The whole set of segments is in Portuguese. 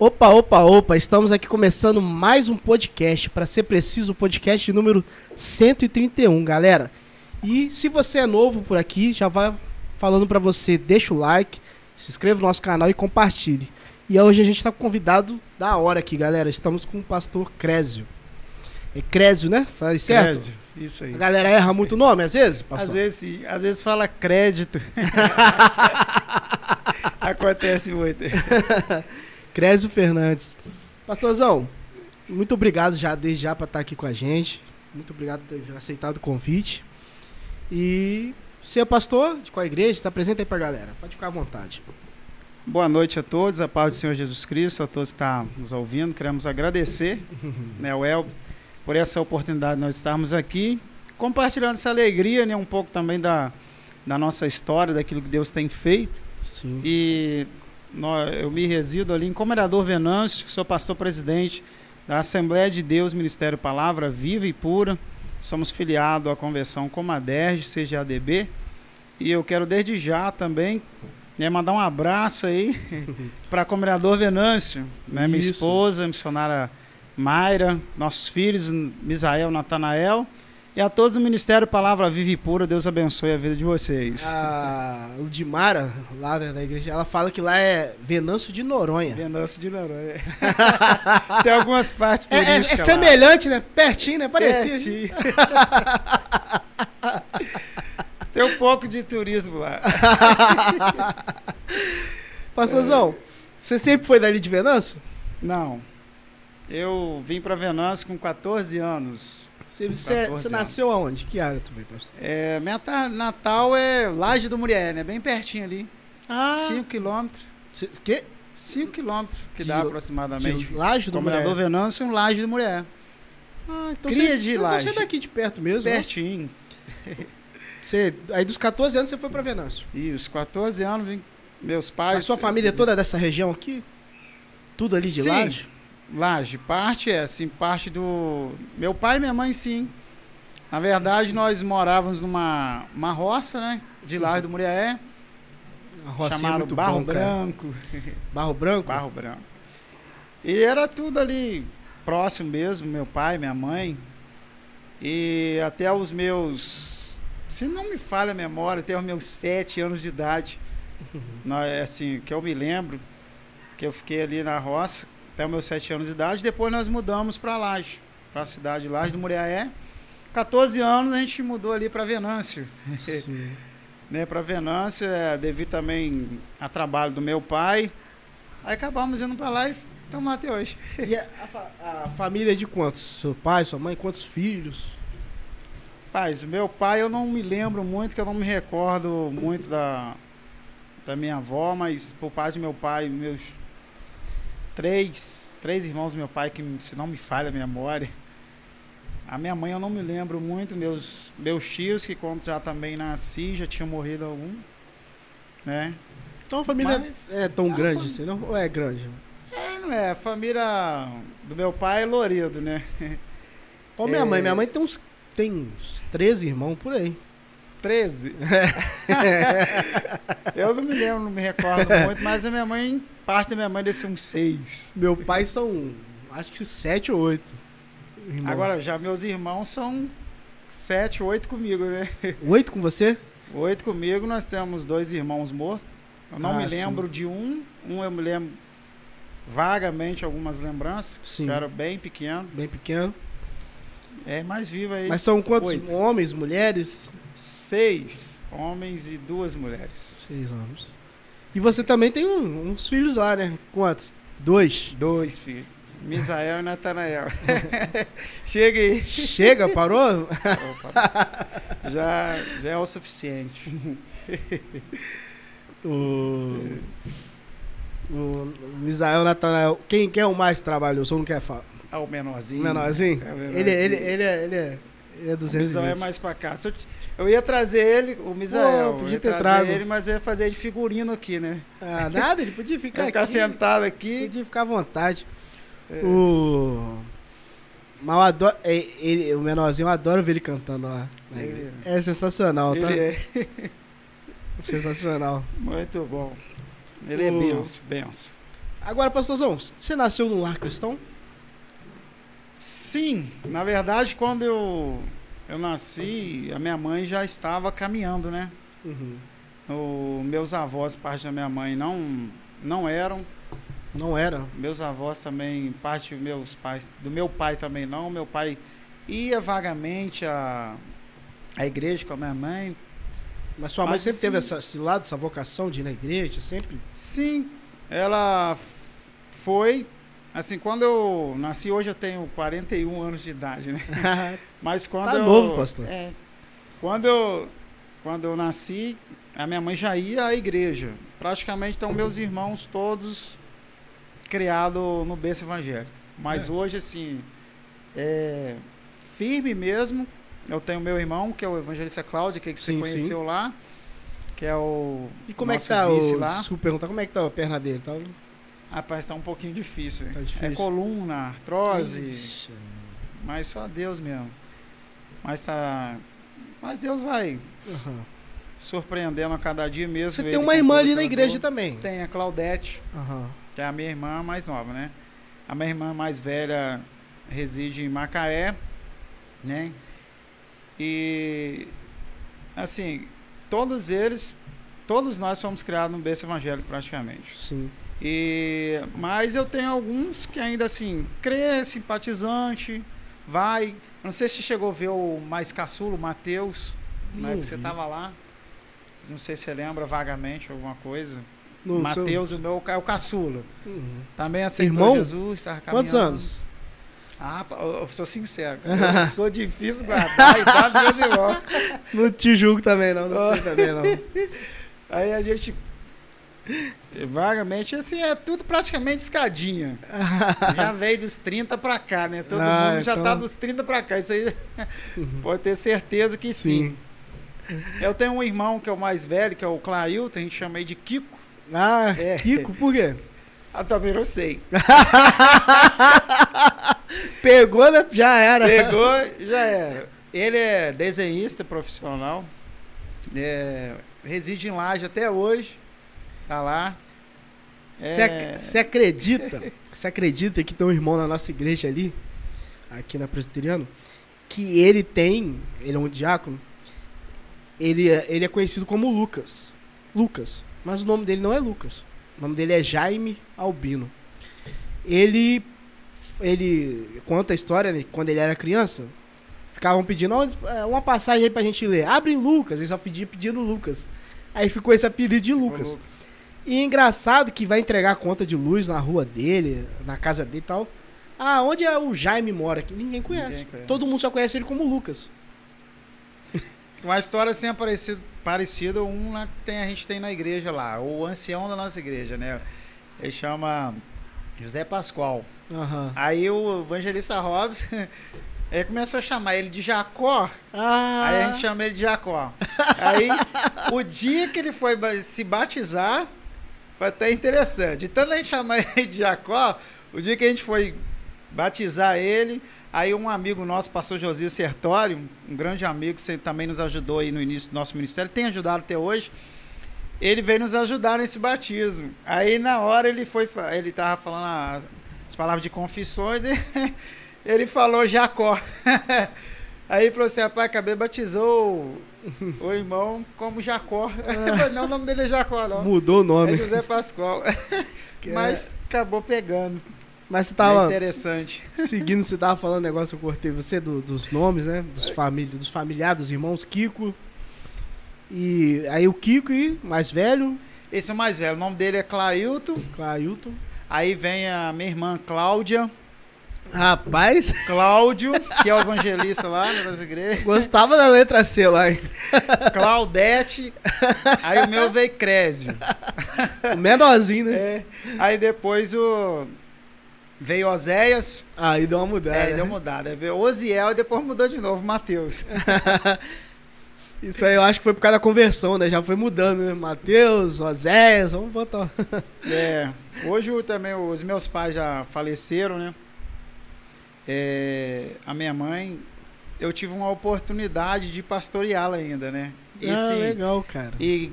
Opa, opa, opa, estamos aqui começando mais um podcast, para ser preciso, o podcast número 131, galera. E se você é novo por aqui, já vai falando para você, deixa o like, se inscreva no nosso canal e compartilhe. E hoje a gente tá com um convidado da hora aqui, galera. Estamos com o pastor Crésio. É Crésio, né? Faz certo? Crésio, isso aí. A galera erra muito o nome às vezes, pastor? Às vezes sim, às vezes fala crédito. Acontece muito. Crésio Fernandes. Pastorzão, muito obrigado já desde já para estar aqui com a gente. Muito obrigado por ter aceitado o convite. E você é pastor de qual igreja? Está presente aí pra galera. Pode ficar à vontade. Boa noite a todos, a paz do Senhor Jesus Cristo, a todos que estão nos ouvindo. Queremos agradecer, né, o El, por essa oportunidade de nós estarmos aqui, compartilhando essa alegria, né, um pouco também da, da nossa história, daquilo que Deus tem feito. Sim. E eu me resido ali em Comendador Venâncio, sou pastor presidente da Assembleia de Deus Ministério Palavra Viva e Pura. Somos filiados à conversão Comaderge, CGADB. E eu quero desde já também né, mandar um abraço aí para Comendador Venâncio, né, minha esposa, missionária Mayra, nossos filhos, Misael, Natanael. E a todos do Ministério Palavra Viva e Pura, Deus abençoe a vida de vocês. A Ludmara, lá da da igreja, ela fala que lá é Venâncio de Noronha. Venâncio de Noronha. Tem algumas partes É, é- é semelhante, né? Pertinho, né? Parecia. Pertinho. Tem um pouco de turismo lá. Pastorzão, você sempre foi dali de Venâncio? Não. Eu vim para Venâncio com 14 anos. Você, você, 14 você nasceu aonde? Que área também, pastor? É, minha ta- Natal é Laje do Murié, né? Bem pertinho ali. Ah, 5 quilômetros. Cê- que? 5 quilômetros que De- dá De aproximadamente. Laje do Comendador Mulher. Venâncio e um Laje do Murié. Ah, então Cria você, de então Laje. você é daqui de perto mesmo, né? Pertinho. Você, aí dos 14 anos você foi pra Venâncio. E os 14 anos, vim, meus A pais... sua família toda é dessa região aqui? Tudo ali de Sim. Laje? Laje, parte é assim, parte do. Meu pai e minha mãe, sim. Na verdade, nós morávamos numa uma roça, né? De Laje do Muriaé, é chamado muito Barro bom. Branco. Barro Branco? Barro Branco. E era tudo ali próximo mesmo, meu pai, minha mãe. E até os meus. Se não me falha a memória, até os meus sete anos de idade. Nós, assim, que eu me lembro, que eu fiquei ali na roça até os meus sete anos de idade. Depois nós mudamos para Laje, para a cidade de Laje do Muriaé. 14 anos a gente mudou ali para Venâncio Sim. né, para Venâncio, é, devido também a trabalho do meu pai. Aí acabamos indo para lá e estamos lá até hoje. E a, a a família é de quantos? Seu pai, sua mãe, quantos filhos? Paz, o meu pai eu não me lembro muito, que eu não me recordo muito da, da minha avó, mas por parte do meu pai, meus três, três irmãos do meu pai, que se não me falha a memória. A minha mãe eu não me lembro muito, meus, meus tios, que quando já também nasci, já tinham morrido algum, né? Então a família Mas- é tão grande assim, não? Ou é grande? É, não é, a família do meu pai é Loredo, né? Ó, minha É. mãe, minha mãe tem uns, tem uns 13 irmãos por aí. 13. eu não me lembro, não me recordo muito, mas a minha mãe, parte da minha mãe desse uns 6. Meu pai são, acho que 7 ou 8. Agora, já meus irmãos são 7, 8 comigo, né? 8 com você? 8 comigo, nós temos dois irmãos mortos. Eu não Ah, me lembro de um, um eu me lembro vagamente algumas lembranças, Sim. que eu era bem pequeno. Bem pequeno. É mais vivo aí. Mas são quantos Oito. homens, mulheres? Seis homens e duas mulheres. Seis homens. E você também tem um- uns filhos lá, né? Quantos? Dois. Dois filhos. Misael e Natanael. Chega aí. Chega, parou? Já, já é o suficiente. o... O Misael Natanael. Quem, quem é o mais trabalhoso? Ou não quer falar? Ah, o menorzinho. O menorzinho? É o menorzinho. Ele, ele, ele, é, ele, é, ele é O 220. Misael é mais pra cá. Se Eu, eu ia trazer ele, o Misael. Pô, eu podia ia ter trazer trago. ele, mas eu ia fazer de figurino aqui, né? Ah, nada, ele podia ficar Ficar, aqui. sentado aqui. Podia ficar à vontade. É. O. Mas eu adoro. é, Ele, o menorzinho, eu adoro ver ele cantando lá. Ele- igreja. É sensacional, tá? Ele é Sensacional. muito bom. Ele é O- benção, benção. Agora, pastorzão, você nasceu no lar cristão? Sim, na verdade, quando eu, eu nasci, a minha mãe já estava caminhando, né? Uhum. O, meus avós, parte da minha mãe, não, não eram. Não era? Meus avós também, parte dos meus pais, do meu pai também não. Meu pai ia vagamente à, à igreja com a minha mãe. Mas sua mãe Mas, sempre teve sim. essa, esse lado, essa vocação de ir na igreja, sempre? Sim, ela foi. Assim, quando eu nasci, hoje eu tenho 41 anos de idade, né? Mas quando Tá eu, novo, pastor. É, quando eu, quando eu nasci, a minha mãe já ia à igreja. Praticamente estão meus irmãos todos criados no berço evangélico. Mas É. hoje, assim, é firme mesmo. Eu tenho meu irmão, que é o evangelista Cláudio, que, que você Sim, conheceu lá, que é o E como é que tá o. lá. Desculpa perguntar, como é que tá a perna dele? Tá, Rapaz, tá um pouquinho difícil. Tá É difícil. coluna, artrose, Ixi. mas só Deus mesmo. Mas tá. Mas Deus vai Aham. surpreendendo a cada dia mesmo. Você tem uma irmã ali na igreja também. Tem a Claudete, Aham. que é a minha irmã mais nova, né? A minha irmã mais velha reside em Macaé, né? E assim, todos eles, todos nós fomos criados no berço evangélico praticamente. Sim. E, mas eu tenho alguns que ainda assim, crê, simpatizante, vai. Não sei se você chegou a ver o mais caçulo, o Matheus, época que você vi. estava lá. Não sei se você lembra vagamente alguma coisa. Matheus, o meu é o caçula. Uhum. Também aceitou Irmão? Jesus, estava Quantos caminhando. anos? Ah, eu sou sincero. Eu sou difícil guardar e meus irmãos. Não te julgo também, não. Não sei também, não. Aí a gente. Vagamente, assim, é tudo praticamente escadinha. Já veio dos 30 pra cá, né? Todo Ah, mundo já então- tá dos 30 pra cá. Isso aí pode ter certeza que sim. Eu tenho um irmão que é o mais velho, que é o Clailton, a gente chama ele de Kiko. Ah, É. Kiko, por quê? Ah, também não sei. Pegou, né? Já era. Pegou, já era. Ele é desenhista profissional. é, reside em Laje até hoje. Tá lá. Você É. acredita? Você acredita que tem um irmão na nossa igreja ali, aqui na Presbiteriano, que ele tem, ele é um diácono, ele, é- ele é conhecido como Lucas. Lucas. Mas o nome dele não é Lucas. O nome dele é Jaime Albino. Ele, ele conta a história, né, quando ele era criança, ficavam pedindo "Ó, é, uma passagem aí pra gente ler. Abre Lucas, ele só pedia pedindo Lucas. Aí ficou esse apelido de Lucas. E é engraçado que vai entregar conta de luz na rua dele, na casa dele e tal. Ah, onde é o Jaime mora aqui? Ninguém conhece. Ninguém conhece. Todo mundo só conhece ele como Lucas. Uma história assim parecida, parecida um na, que tem, a gente tem na igreja lá, o ancião da nossa igreja, né? Ele chama José Pascoal. Aham. Aí o evangelista Hobbes ele começou a chamar ele de Jacó. Ah, Aí a gente chama ele de Jacó. Aí o dia que ele foi se batizar foi até interessante. Tanto a gente chamar ele de Jacó, o dia que a gente foi batizar ele, aí um amigo nosso, pastor Josias Sertório, um, grande amigo que também nos ajudou aí no início do nosso ministério, tem ajudado até hoje. Ele veio nos ajudar nesse batismo. Aí na hora ele foi, ele tava falando as palavras de confissões, ele falou Jacó. Aí falou assim, rapaz, acabei batizou o, irmão como Jacó. não, o nome dele é Jacó, não. mudou o É nome. José Pascoal. Que Mas acabou pegando. Mas você É tava interessante. seguindo, você tava falando negócio, eu cortei você do- dos nomes, né? Dos, família, dos familiares, dos irmãos Kiko. E aí o Kiko e mais velho, Esse é o mais velho. O nome dele é Clailton. Clailton. Aí vem a minha irmã Cláudia. Rapaz, Cláudio, que é o evangelista lá na nossa igreja. gostava da letra C lá, hein? Claudete. Aí o meu veio Crésio. O menorzinho, né? É. Aí depois o. Veio Oséias. Aí deu uma mudada. É, né? deu mudada. Aí veio Osiel e depois mudou de novo, Mateus. Isso aí eu acho que foi por causa da conversão, né? Já foi mudando, né? Mateus, Oséias, vamos botar. É, hoje também os meus pais já faleceram, né? É, a minha mãe, eu tive uma oportunidade de pastoreá-la ainda, né? E, ah, sim, legal, cara. e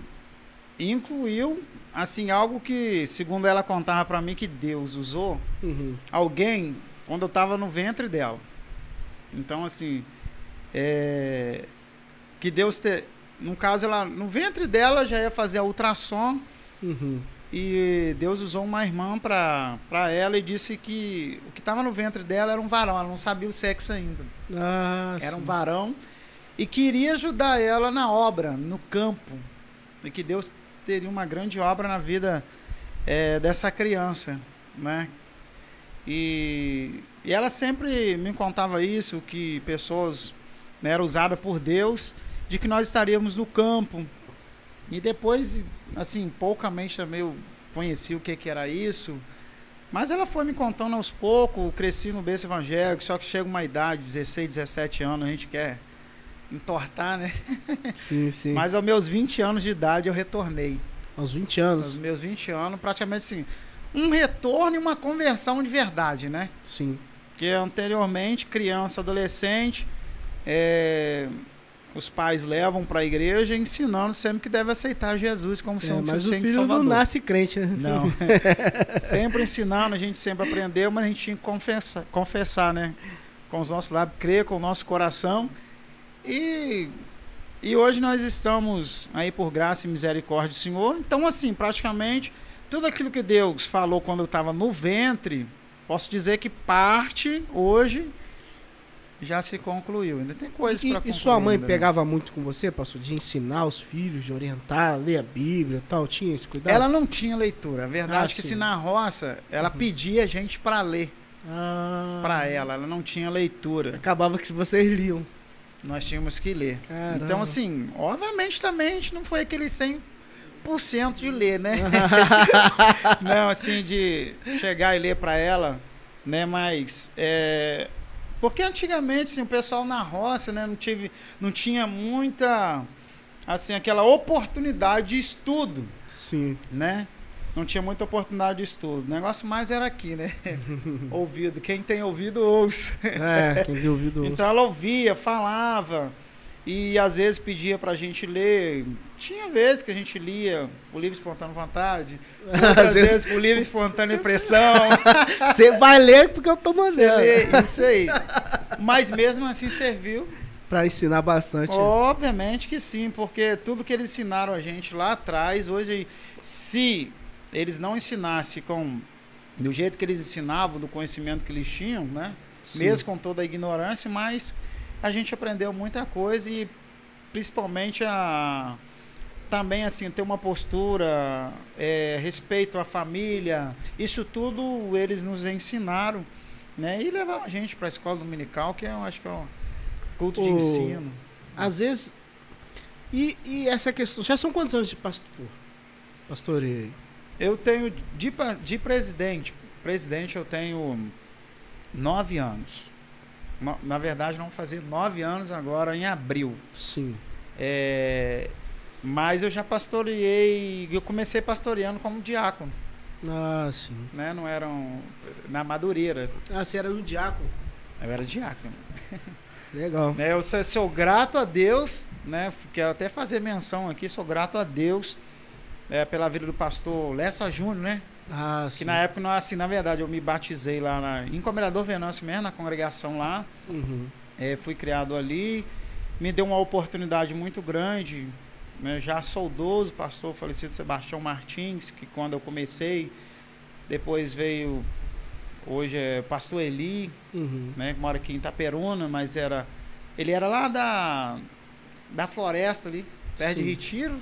incluiu assim, algo que, segundo ela contava para mim, que Deus usou Uhum. alguém quando eu estava no ventre dela. Então, assim, é, que Deus te, no caso ela no ventre dela já ia fazer a ultrassom Uhum. E Deus usou uma irmã para ela e disse que o que estava no ventre dela era um varão, ela não sabia o sexo ainda. Ah, Era um varão e queria ajudar ela na obra, no campo. E que Deus teria uma grande obra na vida eh, dessa criança, né? E, e ela sempre me contava isso, que pessoas né, eram usadas por Deus, de que nós estaríamos no campo. E depois, assim, poucamente também eu conheci o que, que era isso. Mas ela foi me contando aos poucos, cresci no berço evangélico, só que chega uma idade, 16, 17 anos, a gente quer entortar, né? Sim, sim. Mas aos meus 20 anos de idade eu retornei. Aos 20 Aos anos. meus 20 anos, praticamente assim, um retorno e uma conversão de verdade, né? Sim. Porque anteriormente, criança, adolescente, é, os pais levam para a igreja ensinando sempre que deve aceitar Jesus como É, seu mas o Senhor filho não Salvador. nasce crente, né? Não. sempre ensinando, a gente sempre aprendeu, mas a gente tinha que confessar, confessar né? Com os nossos lábios, crer com o nosso coração. E, e hoje nós estamos aí por graça e misericórdia do Senhor. Então, assim, praticamente, tudo aquilo que Deus falou quando eu estava no ventre, posso dizer que parte hoje já se concluiu. Ainda tem coisas para concluir. e sua mãe ainda, né? pegava muito com você, pastor, de ensinar os filhos, de orientar, ler a Bíblia e tal? Tinha esse cuidado? Ela não tinha leitura. A verdade Ah, é que sim. se na roça, ela Uhum. pedia a gente para ler. Ah, para ela, ela não tinha leitura. Acabava que vocês liam. Nós tínhamos que ler. Caramba. Então, assim, obviamente também a gente não foi aquele 100% de ler, né? não, assim, de chegar e ler para ela, né? Mas, é... porque antigamente, assim, o pessoal na roça, né? Não, tive, não tinha muita, assim, aquela oportunidade de estudo, Sim. né? Não tinha muita oportunidade de estudo. O negócio mais era aqui, né? ouvido. Quem tem ouvido, ouça. É, quem deu ouvido. Então ela ouvia, falava e às vezes pedia pra gente ler. Tinha vezes que a gente lia o livro Espontâneo Vontade, Às vezes- vezes o livro Espontânea Impressão. Você vai ler porque eu tô Você mandando. lê, isso aí. Mas mesmo assim serviu. Pra ensinar bastante. Obviamente que sim, porque tudo que eles ensinaram a gente lá atrás, hoje, se eles não ensinassem com do jeito que eles ensinavam, do conhecimento que eles tinham, né? Sim. mesmo com toda a ignorância, mas a gente aprendeu muita coisa e principalmente a também assim ter uma postura, é, respeito à família, isso tudo eles nos ensinaram, né? E levaram a gente para a escola dominical, que eu acho que é um culto de O- ensino. Às vezes. E, e essa questão. Já são quantos anos de pastor? Pastoreio. Eu tenho de, de presidente, presidente eu tenho nove anos. No- na verdade, vão fazer nove anos agora em abril. Sim. É, mas eu já pastoreei, eu comecei pastoreando como diácono, Ah, sim. né? Não eram na Madureira, Ah, você era um diácono. eu era diácono. Legal. Né? Eu sou, sou grato a Deus, né? Quero até fazer menção aqui, sou grato a Deus é, pela vida do pastor Lessa Júnior, né? Ah, sim. Que na época, nós, assim, na verdade, eu me batizei lá na, em Comendador Venâncio mesmo, na congregação lá. Uhum. É, fui criado ali, me deu uma oportunidade muito grande. Né? Já saudoso, pastor falecido Sebastião Martins, que quando eu comecei, depois veio, hoje é pastor Eli, Uhum. né? que mora aqui em Itaperuna, mas era, ele era lá da, da floresta ali, perto de Sim. Retiro.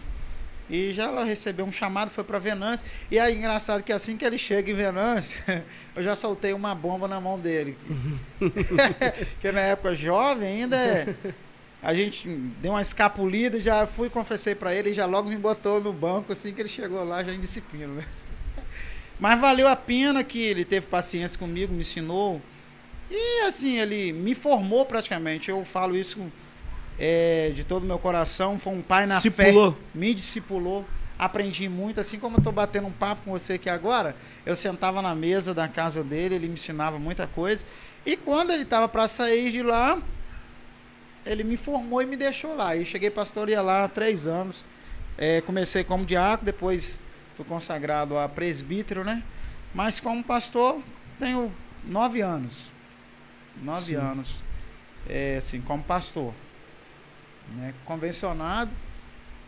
E já ela recebeu um chamado, foi para Venâncio. E aí, engraçado que assim que ele chega em Venâncio, eu já soltei uma bomba na mão dele. Porque na época jovem ainda, é- a gente deu uma escapulida, já fui confessei para ele e já logo me botou no banco assim que ele chegou lá, já em disciplina. Né? Mas valeu a pena que ele teve paciência comigo, me ensinou. E assim, ele me formou praticamente. Eu falo isso é, de todo o meu coração. Foi um pai na fé me discipulou, aprendi muito, assim como eu estou batendo um papo com você aqui agora, eu sentava na mesa da casa dele, ele me ensinava muita coisa, e quando ele estava para sair de lá, ele me formou e me deixou lá, e cheguei pastorear lá há três anos, É, comecei como diácono, depois fui consagrado a presbítero, né? Mas como pastor, tenho nove anos. Nove Sim. anos. É, assim, como pastor. Né? Convencionado,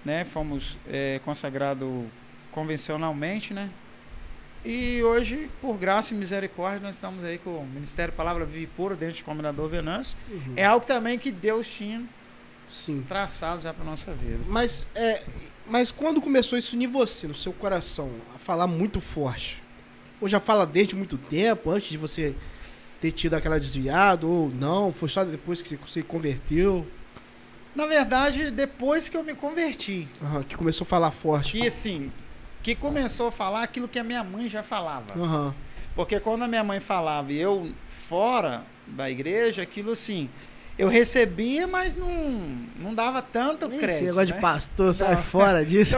né? Fomos é, consagrados convencionalmente, né? E hoje, por graça e misericórdia, nós estamos aí com o Ministério Palavra Vive Pura dentro de Combinador Venâncio. Uhum. É algo também que Deus tinha Sim. traçado já para nossa vida. Mas, é, mas quando começou isso em você, no seu coração, a falar muito forte? Ou já fala desde muito tempo, antes de você ter tido aquela desviada, ou não? Foi só depois que você se converteu? Na verdade, depois que eu me converti, Aham, que começou a falar forte. que assim, que começou a falar aquilo que a minha mãe já falava. Aham. Porque quando a minha mãe falava e eu fora da igreja, aquilo assim, eu recebia, mas não, não dava tanto Esse crédito. negócio né? de pastor, sai fora disso.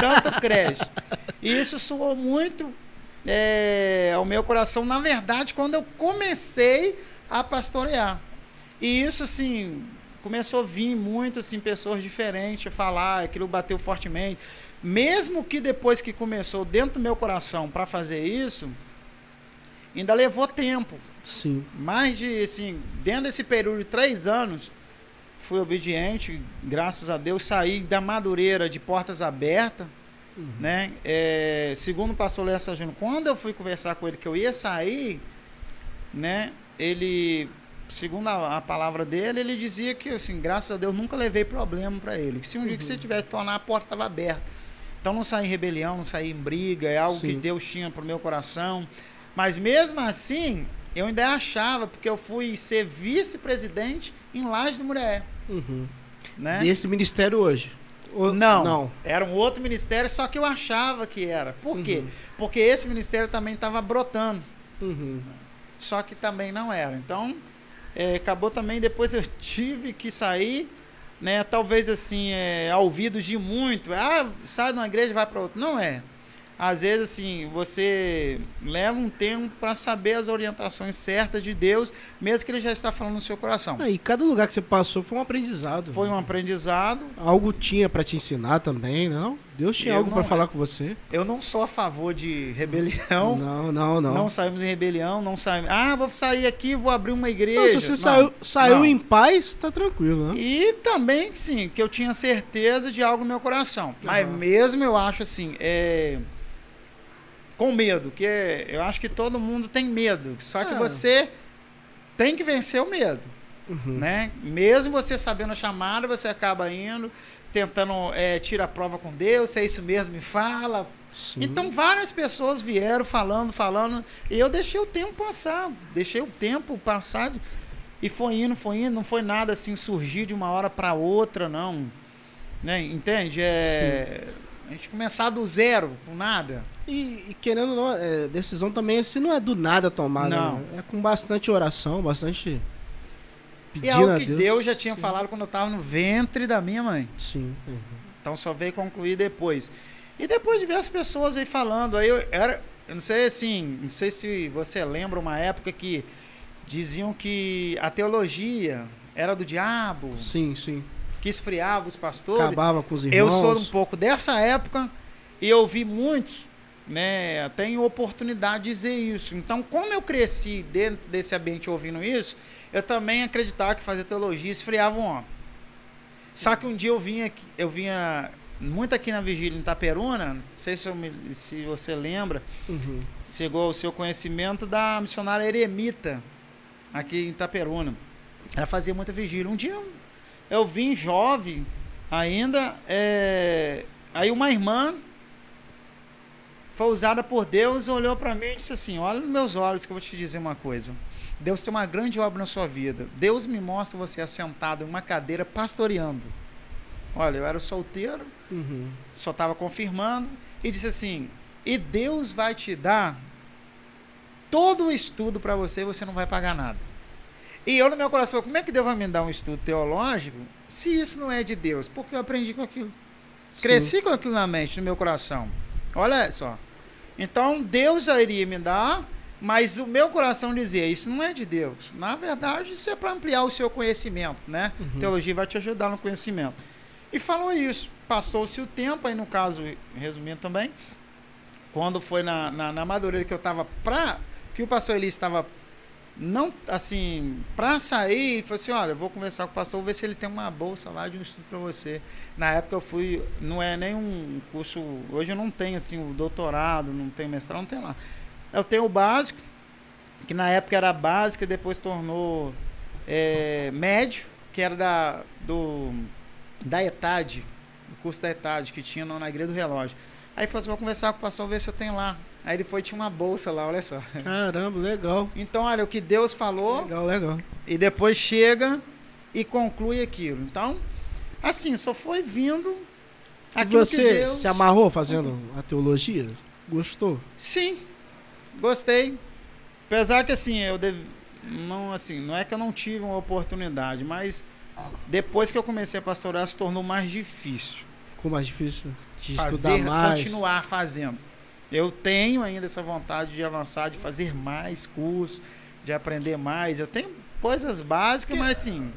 tanto crédito. E isso soou muito é, ao meu coração, na verdade, quando eu comecei a pastorear. E isso, assim, começou a vir muito, assim, pessoas diferentes a falar, aquilo bateu fortemente. Mesmo que depois que começou dentro do meu coração para fazer isso, ainda levou tempo. Sim. Mais de, assim, dentro desse período de três anos, fui obediente, graças a Deus, saí da madureira de portas abertas, Uhum. né? É, segundo o pastor Lessa Júnior, quando eu fui conversar com ele que eu ia sair, né? Ele, segundo a, a palavra dele, ele dizia que, assim, graças a Deus, nunca levei problema para ele. Que se um dia que Uhum. você tiver que tornar, a porta estava aberta. Então não saí em rebelião, não saí em briga, é algo que Sim. Deus tinha pro meu coração. Mas mesmo assim, eu ainda achava, porque eu fui ser vice-presidente em Laje do Muré, Uhum. né? Desse ministério hoje? Ou- Não, Não. era um outro ministério, só que eu achava que era. Por quê? Uhum. Porque esse ministério também estava brotando, Uhum. só que também não era. Então, é, acabou também, depois eu tive que sair, né? Talvez assim, é, ao ouvidos de muito, ah, sai de uma igreja e vai para outra. Não é. Às vezes, assim, você leva um tempo para saber as orientações certas de Deus, mesmo que ele já está falando no seu coração. Ah, e cada lugar que você passou foi um aprendizado. Foi um aprendizado, Algo tinha pra te ensinar também, não? Deus tinha Eu algo não- falar com você. Eu não sou a favor de rebelião. Não, não, não. Não, saímos em rebelião, não saímos. Ah, vou sair aqui, vou abrir uma igreja. Não, se você Não, saiu, saiu não. em paz, tá tranquilo, né? E também, sim, que eu tinha certeza de algo no meu coração. Mas mesmo eu acho assim, é... com medo, que é- eu acho que todo mundo tem medo. Só que É. você tem que vencer o medo. Uhum. né? Mesmo você sabendo a chamada, você acaba indo, tentando é, tirar a prova com Deus, se é isso mesmo, me fala. Sim. Então várias pessoas vieram falando, falando, e eu deixei o tempo passar, deixei o tempo passar e foi indo, foi indo, não foi nada assim surgir de uma hora para outra, não. Né? Entende? É, a gente começar do zero, com nada. E, e querendo não, é, decisão também assim não é do nada tomada. Não. né? É com bastante oração, bastante E é pedindo algo a que Deus. Deus já tinha Sim. falado quando eu estava no ventre da minha mãe. Sim. Então só veio concluir depois. E depois diversas pessoas veio falando. Aí eu era. Eu não sei assim, não sei se você lembra uma época que diziam que a teologia era do diabo, Sim, sim. que esfriava os pastores. Acabava com os irmãos. Eu sou um pouco dessa época e eu vi muitos, né, tenho oportunidade de dizer isso. Então, como eu cresci dentro desse ambiente ouvindo isso, eu também acreditava que fazer teologia esfriava um homem. Só que um dia eu vinha, aqui- eu vinha muito aqui na vigília em Itaperuna, não sei se, me- se você lembra, Uhum. chegou ao seu conhecimento da missionária Eremita, aqui em Itaperuna. Ela fazia muita vigília. Um dia eu, eu vim jovem ainda, é, aí uma irmã foi usada por Deus, olhou para mim e disse assim: Olha nos meus olhos que eu vou te dizer uma coisa. Deus tem uma grande obra na sua vida. Deus me mostra você assentado em uma cadeira pastoreando. Olha, eu era solteiro, Uhum. só estava confirmando, e disse assim: e Deus vai te dar todo o estudo para você e você não vai pagar nada. E eu no meu coração falei, como é que Deus vai me dar um estudo teológico se isso não é de Deus? Porque eu aprendi com aquilo. Sim. Cresci com aquilo na mente, no meu coração. Olha só. Então Deus iria me dar, mas o meu coração dizia, isso não é de Deus. Na verdade, isso é para ampliar o seu conhecimento, né? Uhum. Teologia vai te ajudar no conhecimento. E falou isso. Passou-se o tempo, aí no caso, resumindo também, quando foi na, na, na Madureira que eu tava pra. que o pastor Eli estava não assim, para sair, ele falou assim: olha, eu vou conversar com o pastor, vou ver se ele tem uma bolsa lá de um estudo para você. Na época eu fui, não é nem um curso, hoje eu não tenho assim o doutorado, não tenho mestrado, não tem lá. Eu tenho o básico, que na época era básico e depois tornou é, médio, que era da, do, da ETAD, o curso da ETAD que tinha na Igreja do Relógio. Aí falou assim: vou conversar com o pastor, ver se eu tenho lá. Aí ele foi tinha uma bolsa lá, olha só. Caramba, legal. Então, olha, o que Deus falou. Legal, legal. E depois chega e conclui aquilo. Então, assim, só foi vindo aquilo você Deus... se amarrou fazendo a teologia? Gostou? Sim, gostei. Apesar que assim, eu deve... não assim, não é que eu não tive uma oportunidade, mas depois que eu comecei a pastorar se tornou mais difícil. Ficou mais difícil de Fazer, estudar mais. continuar fazendo. Eu tenho ainda essa vontade de avançar, de fazer mais cursos, de aprender mais. Eu tenho coisas básicas, mas assim,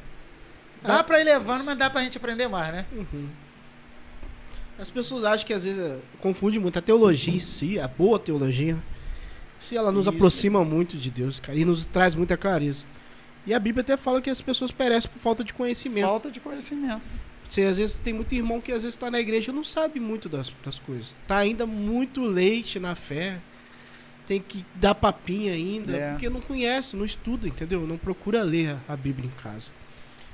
dá para ir levando, mas dá pra gente aprender mais, né? Uhum. As pessoas acham que às vezes confunde muito a teologia em si, a boa teologia. Se ela nos Isso. aproxima muito de Deus, cara, e nos traz muita clareza. E a Bíblia até fala que as pessoas perecem por falta de conhecimento. Falta de conhecimento. Você, às vezes tem muito irmão que às vezes está na igreja e não sabe muito das, das coisas. Tá ainda muito leite na fé. Tem que dar papinha ainda, é. porque não conhece, não estuda, entendeu? Não procura ler a Bíblia em casa.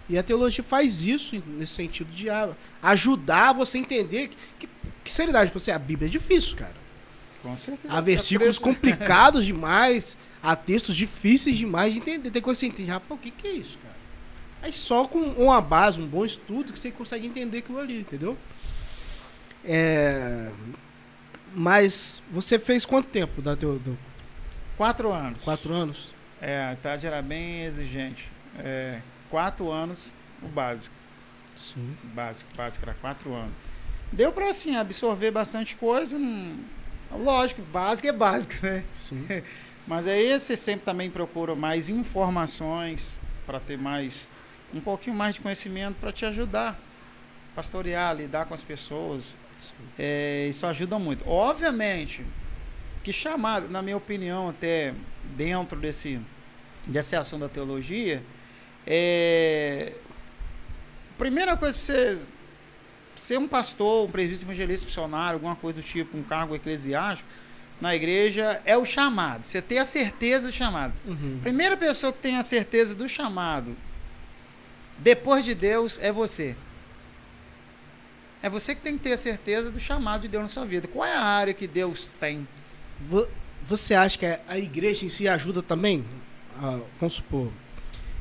E a teologia faz isso nesse sentido de ajudar você a entender que, que, que seriedade para você. A Bíblia é difícil, cara. Com certeza. Há versículos complicados demais, há textos difíceis demais de entender. Tem coisa que você entende, rapaz, o que, que é isso, cara? Aí só com uma base, um bom estudo, que você consegue entender aquilo ali, entendeu? É... Mas você fez quanto tempo da teu. Do... Quatro anos. Quatro anos? É, a tarde era bem exigente. É, quatro anos o básico. Sim. O básico, básico era quatro anos. Deu para assim absorver bastante coisa. Não... Lógico, básico é básico, né? Sim. Mas aí você sempre também procura mais informações para ter mais um pouquinho mais de conhecimento para te ajudar a pastorear, lidar com as pessoas. É, isso ajuda muito. Obviamente que chamado, na minha opinião, até dentro desse, desse assunto da teologia, é, primeira coisa para você ser um pastor, um presbítero evangelista missionário, alguma coisa do tipo, um cargo eclesiástico na igreja, é o chamado. Você ter a certeza do chamado. Uhum. Primeira pessoa que tem a certeza do chamado depois de Deus é você. É você que tem que ter a certeza do chamado de Deus na sua vida. Qual é a área que Deus tem? Você acha que a igreja em si ajuda também? A, vamos supor,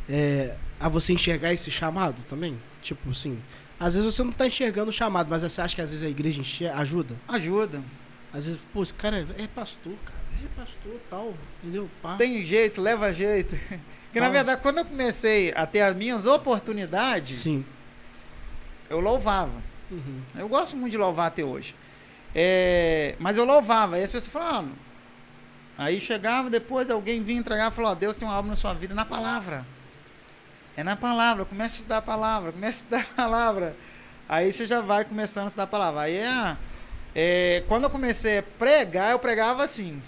é, a você enxergar esse chamado também? Tipo assim, às vezes você não está enxergando o chamado, mas você acha que às vezes a igreja enxerga, ajuda? Ajuda. Às vezes, pô, esse cara é, é pastor, cara. É pastor tal, entendeu? Pá. Tem jeito, leva jeito. Porque, na verdade, quando eu comecei a ter as minhas oportunidades, Sim. eu louvava. Uhum. Eu gosto muito de louvar até hoje. É, mas eu louvava. E as pessoas falavam. Ah, aí chegava, depois alguém vinha entregar e falou: oh, Deus tem um álbum na sua vida na palavra. É na palavra. Comece a estudar a palavra. Comece a estudar a palavra. Aí você já vai começando a estudar a palavra. Aí é, é quando eu comecei a pregar, eu pregava assim.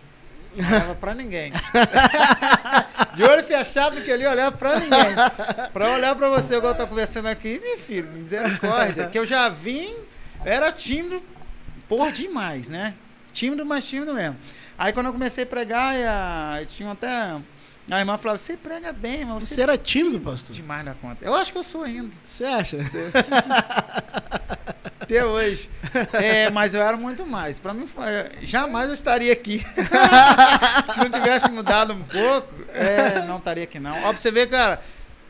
Não olhava pra ninguém. De olho fechado que ali olhava pra ninguém. Pra olhar pra você, igual eu tô conversando aqui, meu filho, misericórdia. Que eu já vim, era tímido por demais, né? Tímido, mas tímido mesmo. Aí quando eu comecei a pregar, a, tinha até. A irmã falava, você prega bem, mas você. Você era tímido, pastor? Demais na conta. Eu acho que eu sou ainda. Você acha? Você... Até hoje. É, mas eu era muito mais. Para mim, jamais eu estaria aqui. Se não tivesse mudado um pouco, é, não estaria aqui, não. Ó, pra você ver, cara,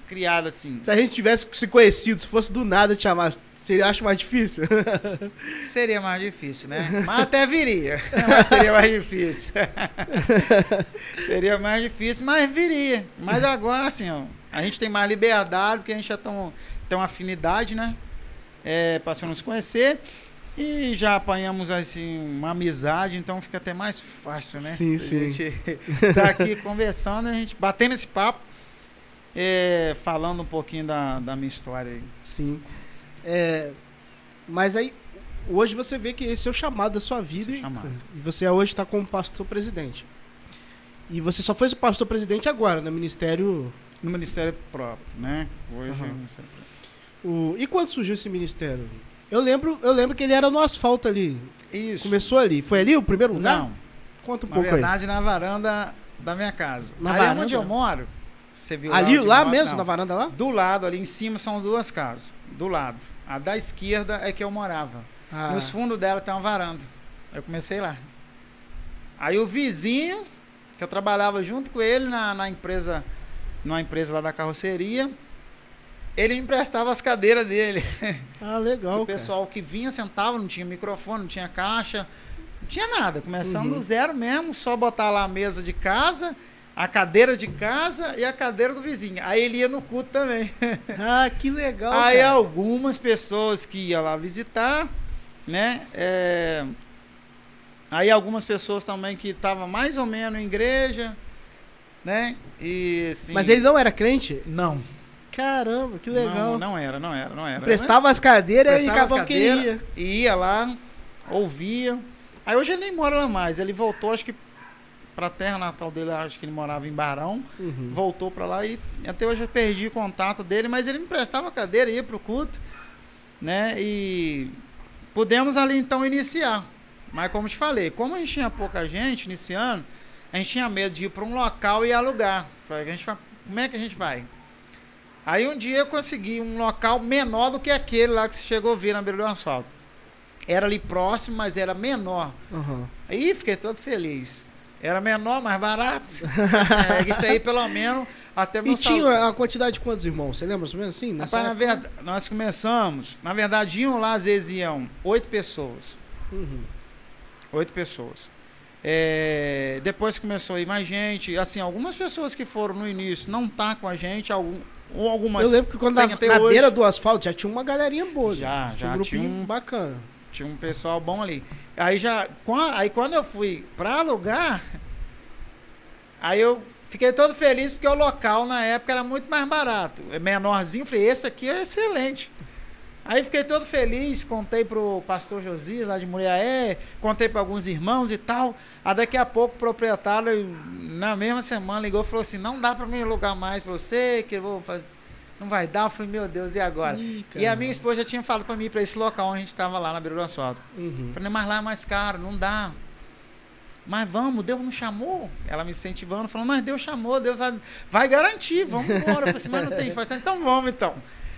criado assim. Se a gente tivesse se conhecido, se fosse do nada te chamar, seria, acho mais difícil? Seria mais difícil, né? Mas até viria. Mas seria mais difícil. seria mais difícil, mas viria. Mas agora, assim, ó, a gente tem mais liberdade, porque a gente já tem, tem uma afinidade, né? é, passamos a nos conhecer e já apanhamos assim uma amizade, então fica até mais fácil, né? Sim, a sim. gente tá aqui conversando, a gente batendo esse papo, é, falando um pouquinho da, da minha história aí. Sim. É, mas aí, hoje você vê que esse é o chamado da sua vida. É o e- chamado. E você hoje está como pastor presidente. E você só foi pastor presidente agora, no ministério. No Ministério próprio, né? Hoje Aham. é o Ministério próprio. O... E quando surgiu esse ministério? Eu lembro, eu lembro que ele era no asfalto ali. Isso. Começou ali. Foi ali o primeiro lugar? Não, Conta um na pouco verdade, na varanda da minha casa. Na ali varanda? onde eu moro, você viu. Ali, lá moro? mesmo, Não. na varanda lá? Do lado, ali em cima, são duas casas. Do lado. A da esquerda é que eu morava. Ah, Nos fundos dela tem uma varanda. Eu comecei lá. Aí o vizinho, que eu trabalhava junto com ele na, na empresa, numa empresa lá da carroceria, ele me emprestava as cadeiras dele. ah, legal. o pessoal que vinha sentava, não tinha microfone, não tinha caixa, não tinha nada. Começando Uhum. do zero mesmo, só botar lá a mesa de casa, a cadeira de casa e a cadeira do vizinho. Aí ele ia no culto também. Ah, que legal. Aí cara. algumas pessoas que iam lá visitar, né? é, Aí algumas pessoas também que estavam mais ou menos em igreja, né? E assim, Mas ele não era crente? não, Caramba, que legal. não, não era, não era, não era. Prestava as cadeiras e acabava que cadeiras. ia. ia lá, ouvia. Aí hoje ele nem mora lá mais. Ele voltou, acho que pra terra natal dele, acho que ele morava em Barão. Uhum. Voltou pra lá e até hoje eu perdi o contato dele, mas ele me prestava a cadeira, ia pro culto, né? E pudemos ali então iniciar. Mas como te falei, como a gente tinha pouca gente iniciando, a gente tinha medo de ir para um local e alugar. Falei, a gente vai- como é que a gente vai? Aí um dia eu consegui um local menor do que aquele lá que você chegou a ver na beira do asfalto. Era ali próximo, mas era menor. Uhum. Aí fiquei todo feliz. Era menor, mais barato. Assim, isso aí, pelo menos, até meu E tinha a quantidade de quantos irmãos? Você lembra mais ou menos assim? Rapaz, na verdade, nós começamos. Na verdade, iam lá, às vezes iam oito pessoas. Uhum. Oito pessoas. É, depois começou a ir mais gente. Assim, algumas pessoas que foram no início não tá com a gente, algum, ou algumas. Eu lembro que quando na, na hoje. beira do asfalto já tinha uma galerinha boa. Já, Tinha já um grupinho tinha um- bacana. Tinha um pessoal bom ali. Aí já. Aí quando eu fui pra alugar, aí eu fiquei todo feliz porque o local na época era muito mais barato. É menorzinho, falei, esse aqui é excelente. Aí fiquei todo feliz, contei pro pastor Josias lá de Muriaé, contei para alguns irmãos e tal. Aí daqui a pouco o proprietário, na mesma semana, ligou e falou assim: não dá para mim alugar mais para você, que eu vou fazer. Não vai dar. Eu falei, meu Deus, e agora? Ih, E a minha esposa já tinha falado para mim para esse local onde a gente estava lá na beira do asfalto. Uhum. Falei, mas lá é mais caro, não dá. Mas vamos, Deus não chamou. Ela me incentivando, falando, mas Deus chamou, Deus vai, vai garantir, vamos embora. Eu falei assim, mas não tem faz Então vamos então.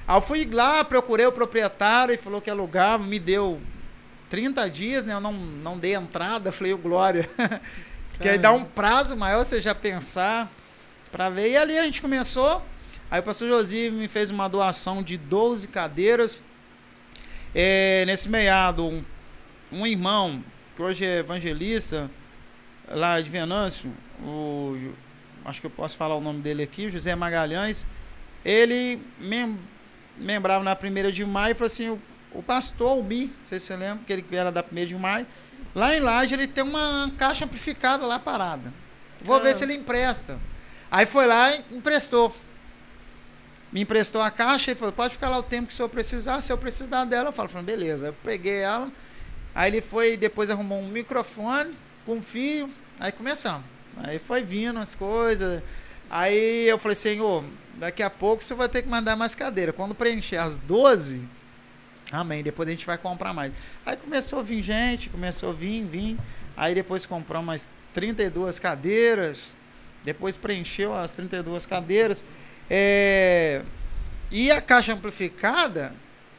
Aí eu fui lá, procurei o proprietário e falou que alugava, me deu 30 dias, né? Eu não, não dei entrada, falei, o Glória. que aí dá um prazo maior você já pensar para ver. E ali a gente começou. Aí o pastor Josi me fez uma doação de 12 cadeiras. É, nesse meiado, um, um irmão, que hoje é evangelista, lá de Venâncio, o, acho que eu posso falar o nome dele aqui, José Magalhães, ele mem, membrava na primeira de maio e falou assim, o, o pastor Albi, não sei se você lembra, que ele era da primeira de maio, lá em Laje ele tem uma caixa amplificada lá parada. Vou ver Caramba. se ele empresta. Aí foi lá e emprestou. Me emprestou a caixa e falou, pode ficar lá o tempo que o senhor precisar, se eu precisar dela, eu falo, falei, beleza. Eu peguei ela, aí ele foi, depois arrumou um microfone com fio, aí começamos. Aí foi vindo as coisas. Aí eu falei, senhor, daqui a pouco você vai ter que mandar mais cadeira. Quando preencher as 12, amém, depois a gente vai comprar mais. Aí começou a vir gente, começou a vir, vir. Aí depois compramos mais 32 cadeiras. Depois preencheu as 32 cadeiras. É, E a caixa amplificada,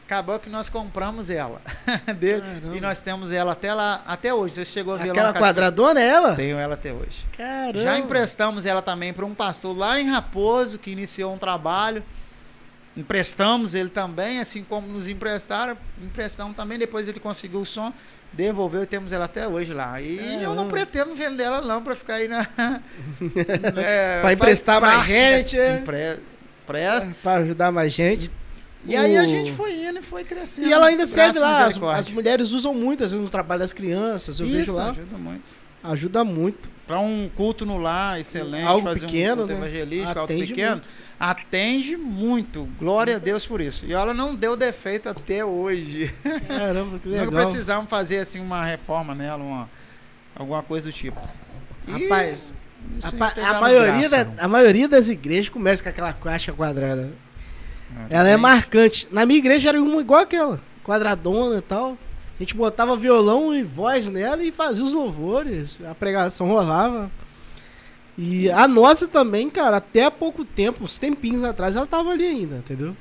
acabou que nós compramos ela. Caramba. E nós temos ela até lá, até hoje. Você chegou a ver Aquela lá quadradona é ela? Tenho ela até hoje. Caramba. Já emprestamos ela também para um pastor lá em Raposo, que iniciou um trabalho. Emprestamos ele também, assim como nos emprestaram, emprestamos também. Depois ele conseguiu o som, devolveu e temos ela até hoje lá. E eu não pretendo vender ela não para ficar aí na. é, Pra faz emprestar mais gente, é. Empre-. Pra ajudar mais gente. E aí a O- gente foi indo e foi crescendo. E ela ainda serve lá. As, as mulheres usam muito, às vezes, no trabalho das crianças. Eu Isso, vejo lá. ajuda muito. Ajuda muito. Para um culto no lar excelente, Algo fazer pequeno, um culto né? evangelístico, algo pequeno, muito. atende muito. Glória a Deus por isso. E ela não deu defeito até hoje. Caramba, que Nunca legal. precisamos fazer assim uma reforma nela, uma, alguma coisa do tipo. E Rapaz, A, a maioria graça. da- a maioria das igrejas começa com aquela caixa quadrada. Ah, Ela é marcante. Na minha igreja era uma igual aquela, quadradona e tal. A gente botava violão e voz nela e fazia os louvores. A pregação rolava. E a nossa também, cara, até há pouco tempo, uns tempinhos atrás, ela tava ali ainda, entendeu?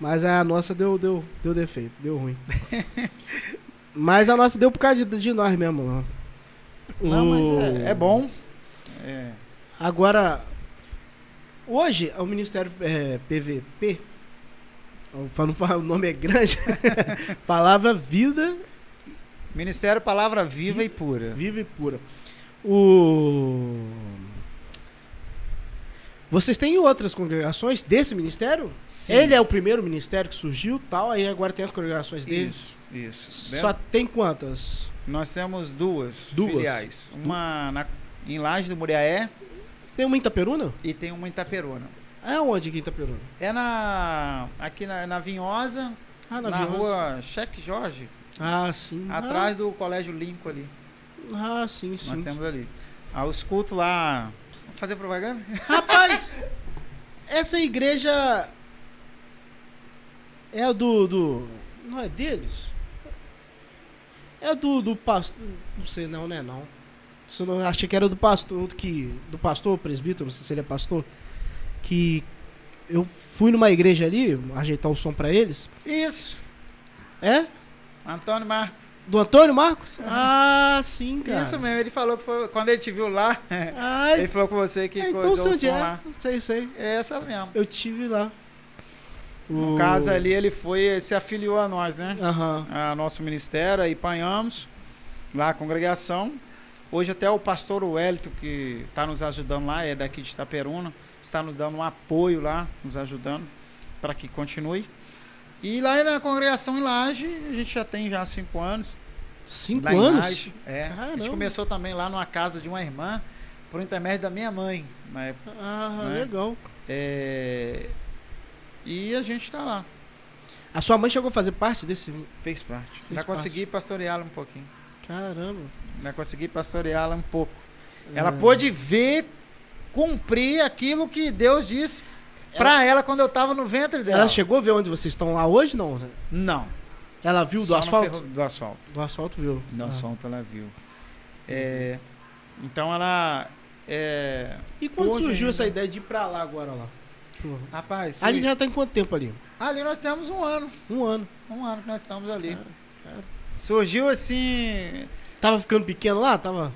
Mas a nossa deu, deu, deu defeito, deu ruim. Mas a nossa deu por causa de, de nós mesmo. Não, Não, mas O- é, é bom. É. Agora, hoje, o Ministério é, PVP, não falar o nome é grande, palavra vida, Ministério Palavra Viva e Pura. viva e pura. O... Vocês têm outras congregações desse ministério? Sim. Ele é o primeiro ministério que surgiu, tal, aí agora tem as congregações dele. Isso, isso. Só tem quantas? Nós temos duas, Duas? filiais. Uma na, em Laje do Muriaé Tem uma em Itaperuna? e tem uma em Itaperuna. É onde aqui em Itaperuna? É na aqui na, na Vinhosa, Ah, na, Viosa. rua Cheque Jorge, Ah, sim. atrás do Colégio Lincoln ali. Ah, ah, sim, sim. Nós temos ali. Ah, os cultos lá. Vamos fazer propaganda? Rapaz, essa igreja é a do, do. Não é deles? É do, do pastor. Não sei, não, né? Não. Eu não achei que era do pastor, que, do pastor, presbítero, não sei se ele é pastor. Que eu fui numa igreja ali, ajeitar o som pra eles. Isso. É? Antônio Marco. Do Antônio Marcos? Ah, sim, cara. Isso mesmo, ele falou que foi, quando ele te viu lá, Ah, ele falou com você que é, então coisou o som é. lá. Sei, sei. É essa mesmo. Eu tive lá. No O- caso ali, ele foi, se afiliou a nós, né? Aham. A nosso ministério, aí panhamos, lá a congregação. Hoje até o pastor Wellington, que está nos ajudando lá, é daqui de Itaperuna, está nos dando um apoio lá, nos ajudando para que continue. E lá na congregação em Laje, a gente já tem já cinco anos. Cinco anos? Laje. É. A gente Caramba. começou também lá numa casa de uma irmã, por intermédio da minha mãe, na época. Ah, Né? legal. É, E a gente está lá. A sua mãe chegou a fazer parte desse. Fez parte. Fez Já consegui pastoreá-la um pouquinho. Caramba. Já consegui pastoreá-la um pouco. Ela É. pôde ver, cumprir aquilo que Deus disse pra ela quando eu tava no ventre dela. Ela chegou a ver onde vocês estão lá hoje, não? Não. Ela viu do Só asfalto? ferro- Do asfalto. Do asfalto viu. Do Ah. asfalto ela viu. É, então ela. é, E quando Hoje surgiu ainda. essa ideia de ir pra lá agora lá? Rapaz, Ali já tem quanto tempo ali? ali nós temos um ano. Um ano. Um ano que nós estamos ali. Cara, cara. Surgiu assim. Tava ficando pequeno lá? Tava.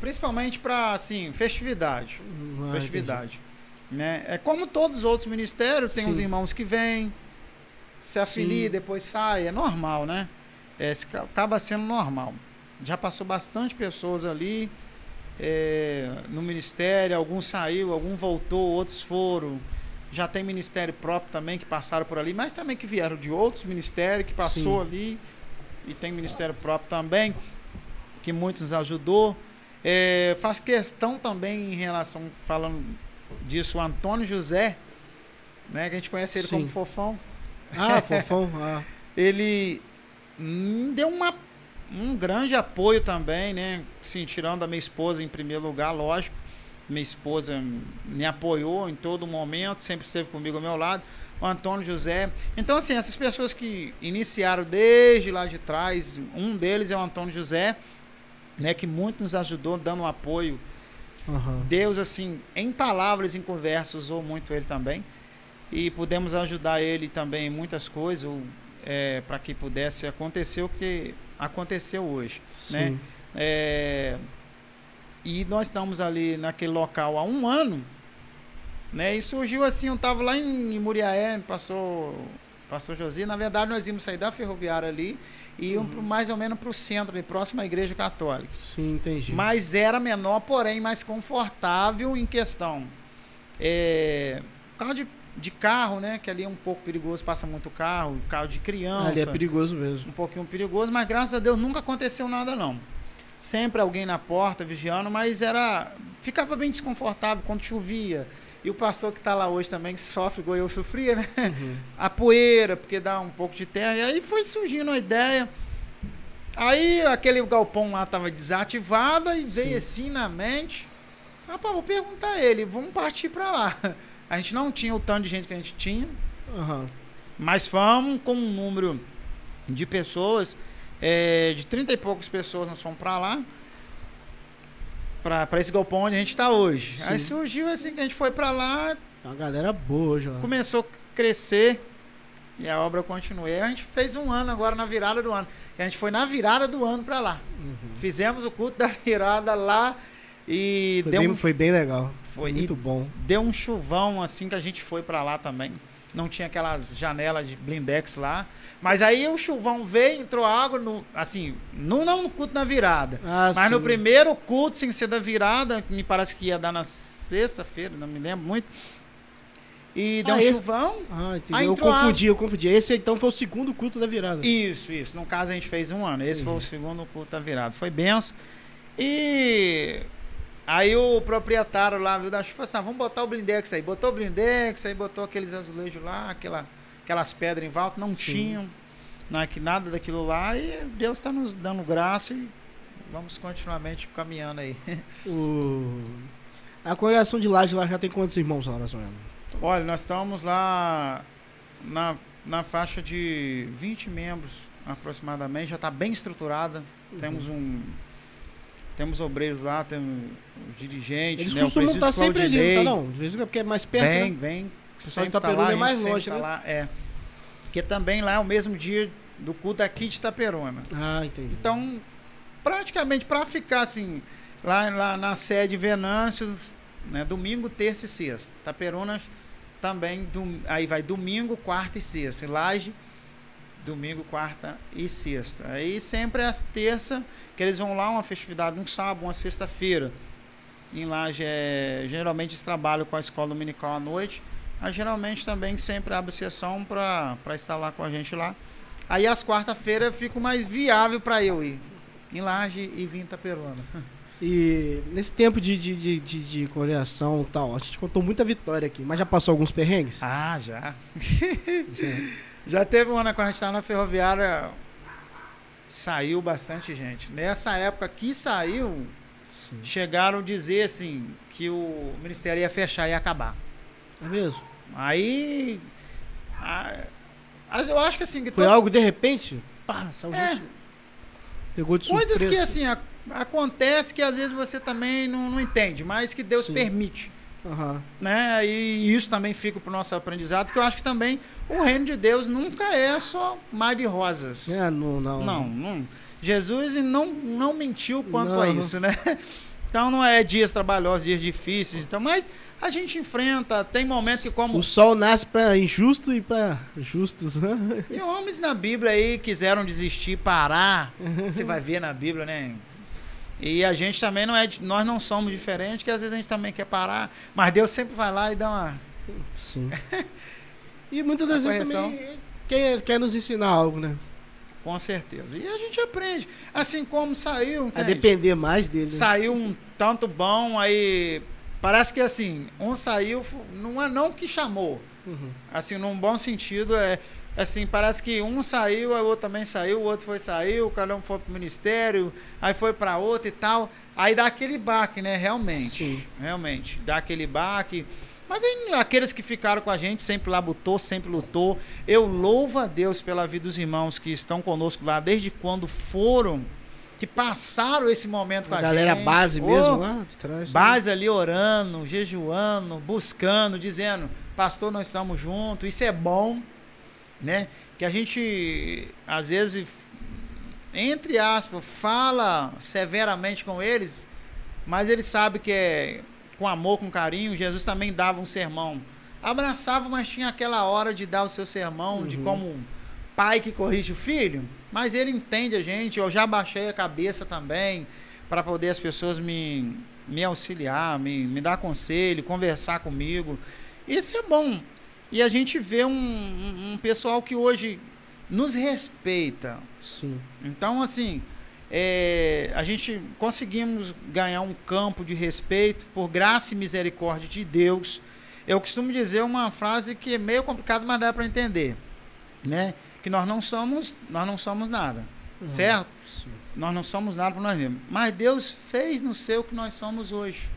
Principalmente pra assim, festividade. Ah, festividade. Né? É como todos os outros ministérios, tem Sim. uns irmãos que vêm, se afilia, Sim. depois sai, é normal, né? É, acaba sendo normal. Já passou bastante pessoas ali é, no ministério, alguns saiu, algum voltou, outros foram. Já tem ministério próprio também que passaram por ali, mas também que vieram de outros ministérios que passou Sim. ali e tem ministério próprio também que muitos ajudou. É, faz questão também em relação, falando disso, o Antônio José, né, que a gente conhece ele Sim. como Fofão, Ah, fofão. Ah. ele hum, deu uma, um grande apoio também, né? Sim, tirando a minha esposa em primeiro lugar, lógico. Minha esposa me apoiou em todo momento, sempre esteve comigo ao meu lado. O Antônio José. Então, assim, essas pessoas que iniciaram desde lá de trás, um deles é o Antônio José, né? Que muito nos ajudou, dando um apoio Aham. Deus, assim, em palavras, em conversa, usou muito ele também. E pudemos ajudar ele também em muitas coisas, para que pudesse acontecer o que aconteceu hoje. Né? Sim. É, e nós estamos ali naquele local há um ano, né? E surgiu assim, eu estava lá em Muriaé, passou pastor Josi, na verdade nós íamos sair da ferroviária ali e íamos pro- mais ou menos para o centro, ali, próximo à igreja católica. Sim, entendi. Mas era menor, porém mais confortável em questão. É, carro de, de carro, né? Que ali é um pouco perigoso, passa muito carro, carro de criança. Ali é perigoso mesmo. Um pouquinho perigoso, mas graças a Deus nunca aconteceu nada, não. sempre alguém na porta vigiando, mas era ficava bem desconfortável quando chovia. E o pastor que está lá hoje também, que sofre igual eu sofria, né? Uhum. A poeira, porque dá um pouco de terra. E aí foi surgindo a ideia. Aí aquele galpão lá estava desativado e veio assim na mente. Rapaz, vou perguntar a ele, vamos partir para lá. A gente não tinha o tanto de gente que a gente tinha. Uhum. Mas fomos com um número de pessoas, é, de 30 e poucas pessoas nós fomos para lá para esse galpão onde a gente está hoje. Sim. Aí surgiu assim que a gente foi para lá. Uma galera boa já. Começou a crescer e a obra continuou. E a gente fez um ano agora na virada do ano. E a gente foi na virada do ano para lá. Uhum. Fizemos o culto da virada lá e foi deu bem, um... foi bem legal. Foi muito bom. Deu um chuvão assim que a gente foi para lá também. Não tinha aquelas janelas de blindex lá. Mas aí o chuvão veio, entrou água, no, assim, não, não no culto na virada. Ah, mas sim. no primeiro culto, sem ser da virada, que me parece que ia dar na sexta-feira, não me lembro muito. E deu ah, um esse... chuvão. Ah, entendi. Eu confundi, eu confundi. Esse então foi o segundo culto da virada. Isso, isso. No caso a gente fez um ano. Esse uhum. foi o segundo culto da virada. Foi benção. E aí o proprietário lá viu da chuva assim: ah, vamos botar o blindex aí. Botou o blindex, aí botou aqueles azulejos lá, aquela aquelas pedras em volta, não Sim. tinham não é que nada daquilo lá e Deus está nos dando graça e vamos continuamente caminhando aí. O... A congregação de Laje lá já tem quantos irmãos lá, mais ou menos? Olha, nós estamos lá na, na faixa de 20 membros aproximadamente, já está bem estruturada. Uhum. Temos um temos obreiros lá, temos dirigentes. Eles né, costumam estar sempre ali, não tá não? De vez em quando, porque é mais perto. Vem, né? vem. O pessoal de Itaperuna tá é mais longe, tá né? Lá, é. Porque também lá é o mesmo dia do culto aqui de Itaperuna. Ah, entendi. Então, praticamente para ficar assim, lá, lá na sede Venâncio, né, domingo, terça e sexta. Itaperuna também, do, aí vai domingo, quarta e sexta. Laje, domingo, quarta e sexta. Aí sempre é as terça que eles vão lá, uma festividade um sábado, uma sexta-feira. Em Laje, é, geralmente eles trabalham com a escola dominical à noite. Aí geralmente também sempre abre sessão para estar lá com a gente lá. Aí às quarta-feiras fica mais viável para eu ir em Laje e vir em Itaperuna. E nesse tempo de, de, de, de, de coreação e tal, a gente contou muita vitória aqui, mas já passou alguns perrengues? Ah, já. já teve uma, né, quando a gente estava na ferroviária, saiu bastante gente. Nessa época que saiu, Sim. chegaram a dizer assim, que o ministério ia fechar e acabar. É mesmo? Aí. Mas eu acho que assim. Que Foi todos... algo de repente? Pá, saiu é. gente. Pegou de surpresa. Coisas que assim, a, acontece que às vezes você também não, não entende, mas que Deus Sim. permite. Uhum. Né? E isso também fica para o nosso aprendizado, porque eu acho que também o reino de Deus nunca é só mar de rosas. É, não, não. Não, não. Jesus não, não mentiu quanto não, a isso, né? Então não é dias trabalhosos, dias difíceis, então, mas a gente enfrenta, tem momentos que como o sol nasce para injusto e para justos, né? E homens na Bíblia aí quiseram desistir, parar. Você vai ver na Bíblia, né? E a gente também não é, nós não somos diferentes, que às vezes a gente também quer parar, mas Deus sempre vai lá e dá uma Sim. e muitas das vezes também quer, quer nos ensinar algo, né? Com certeza. E a gente aprende. Assim como saiu. A depender mais dele. Né? Saiu um tanto bom, aí. Parece que assim, um saiu, não é não que chamou. Uhum. Assim, num bom sentido, é assim, parece que um saiu, aí o outro também saiu, o outro foi saiu, cada um foi pro ministério, aí foi para outro e tal. Aí dá aquele baque, né? Realmente. Sim. Realmente. Dá aquele baque. Mas aqueles que ficaram com a gente sempre labutou, sempre lutou. Eu louvo a Deus pela vida dos irmãos que estão conosco lá desde quando foram, que passaram esse momento com a, a galera gente. base mesmo lá de trás. Né? Base ali orando, jejuando, buscando, dizendo, pastor, nós estamos juntos. Isso é bom, né? Que a gente às vezes entre aspas fala severamente com eles, mas ele sabe que é com amor, com carinho, Jesus também dava um sermão. Abraçava, mas tinha aquela hora de dar o seu sermão, uhum. de como pai que corrige o filho. Mas ele entende a gente. Eu já baixei a cabeça também para poder as pessoas me, me auxiliar, me, me dar conselho, conversar comigo. Isso é bom. E a gente vê um, um, um pessoal que hoje nos respeita. Sim. Então, assim, é, a gente conseguimos ganhar um campo de respeito por graça e misericórdia de Deus. Eu costumo dizer uma frase que é meio complicada, mas dá para entender, né? Que nós não somos, nós não somos nada, uhum. certo? Sim. Nós não somos nada por nós mesmos. Mas Deus fez no seu o que nós somos hoje.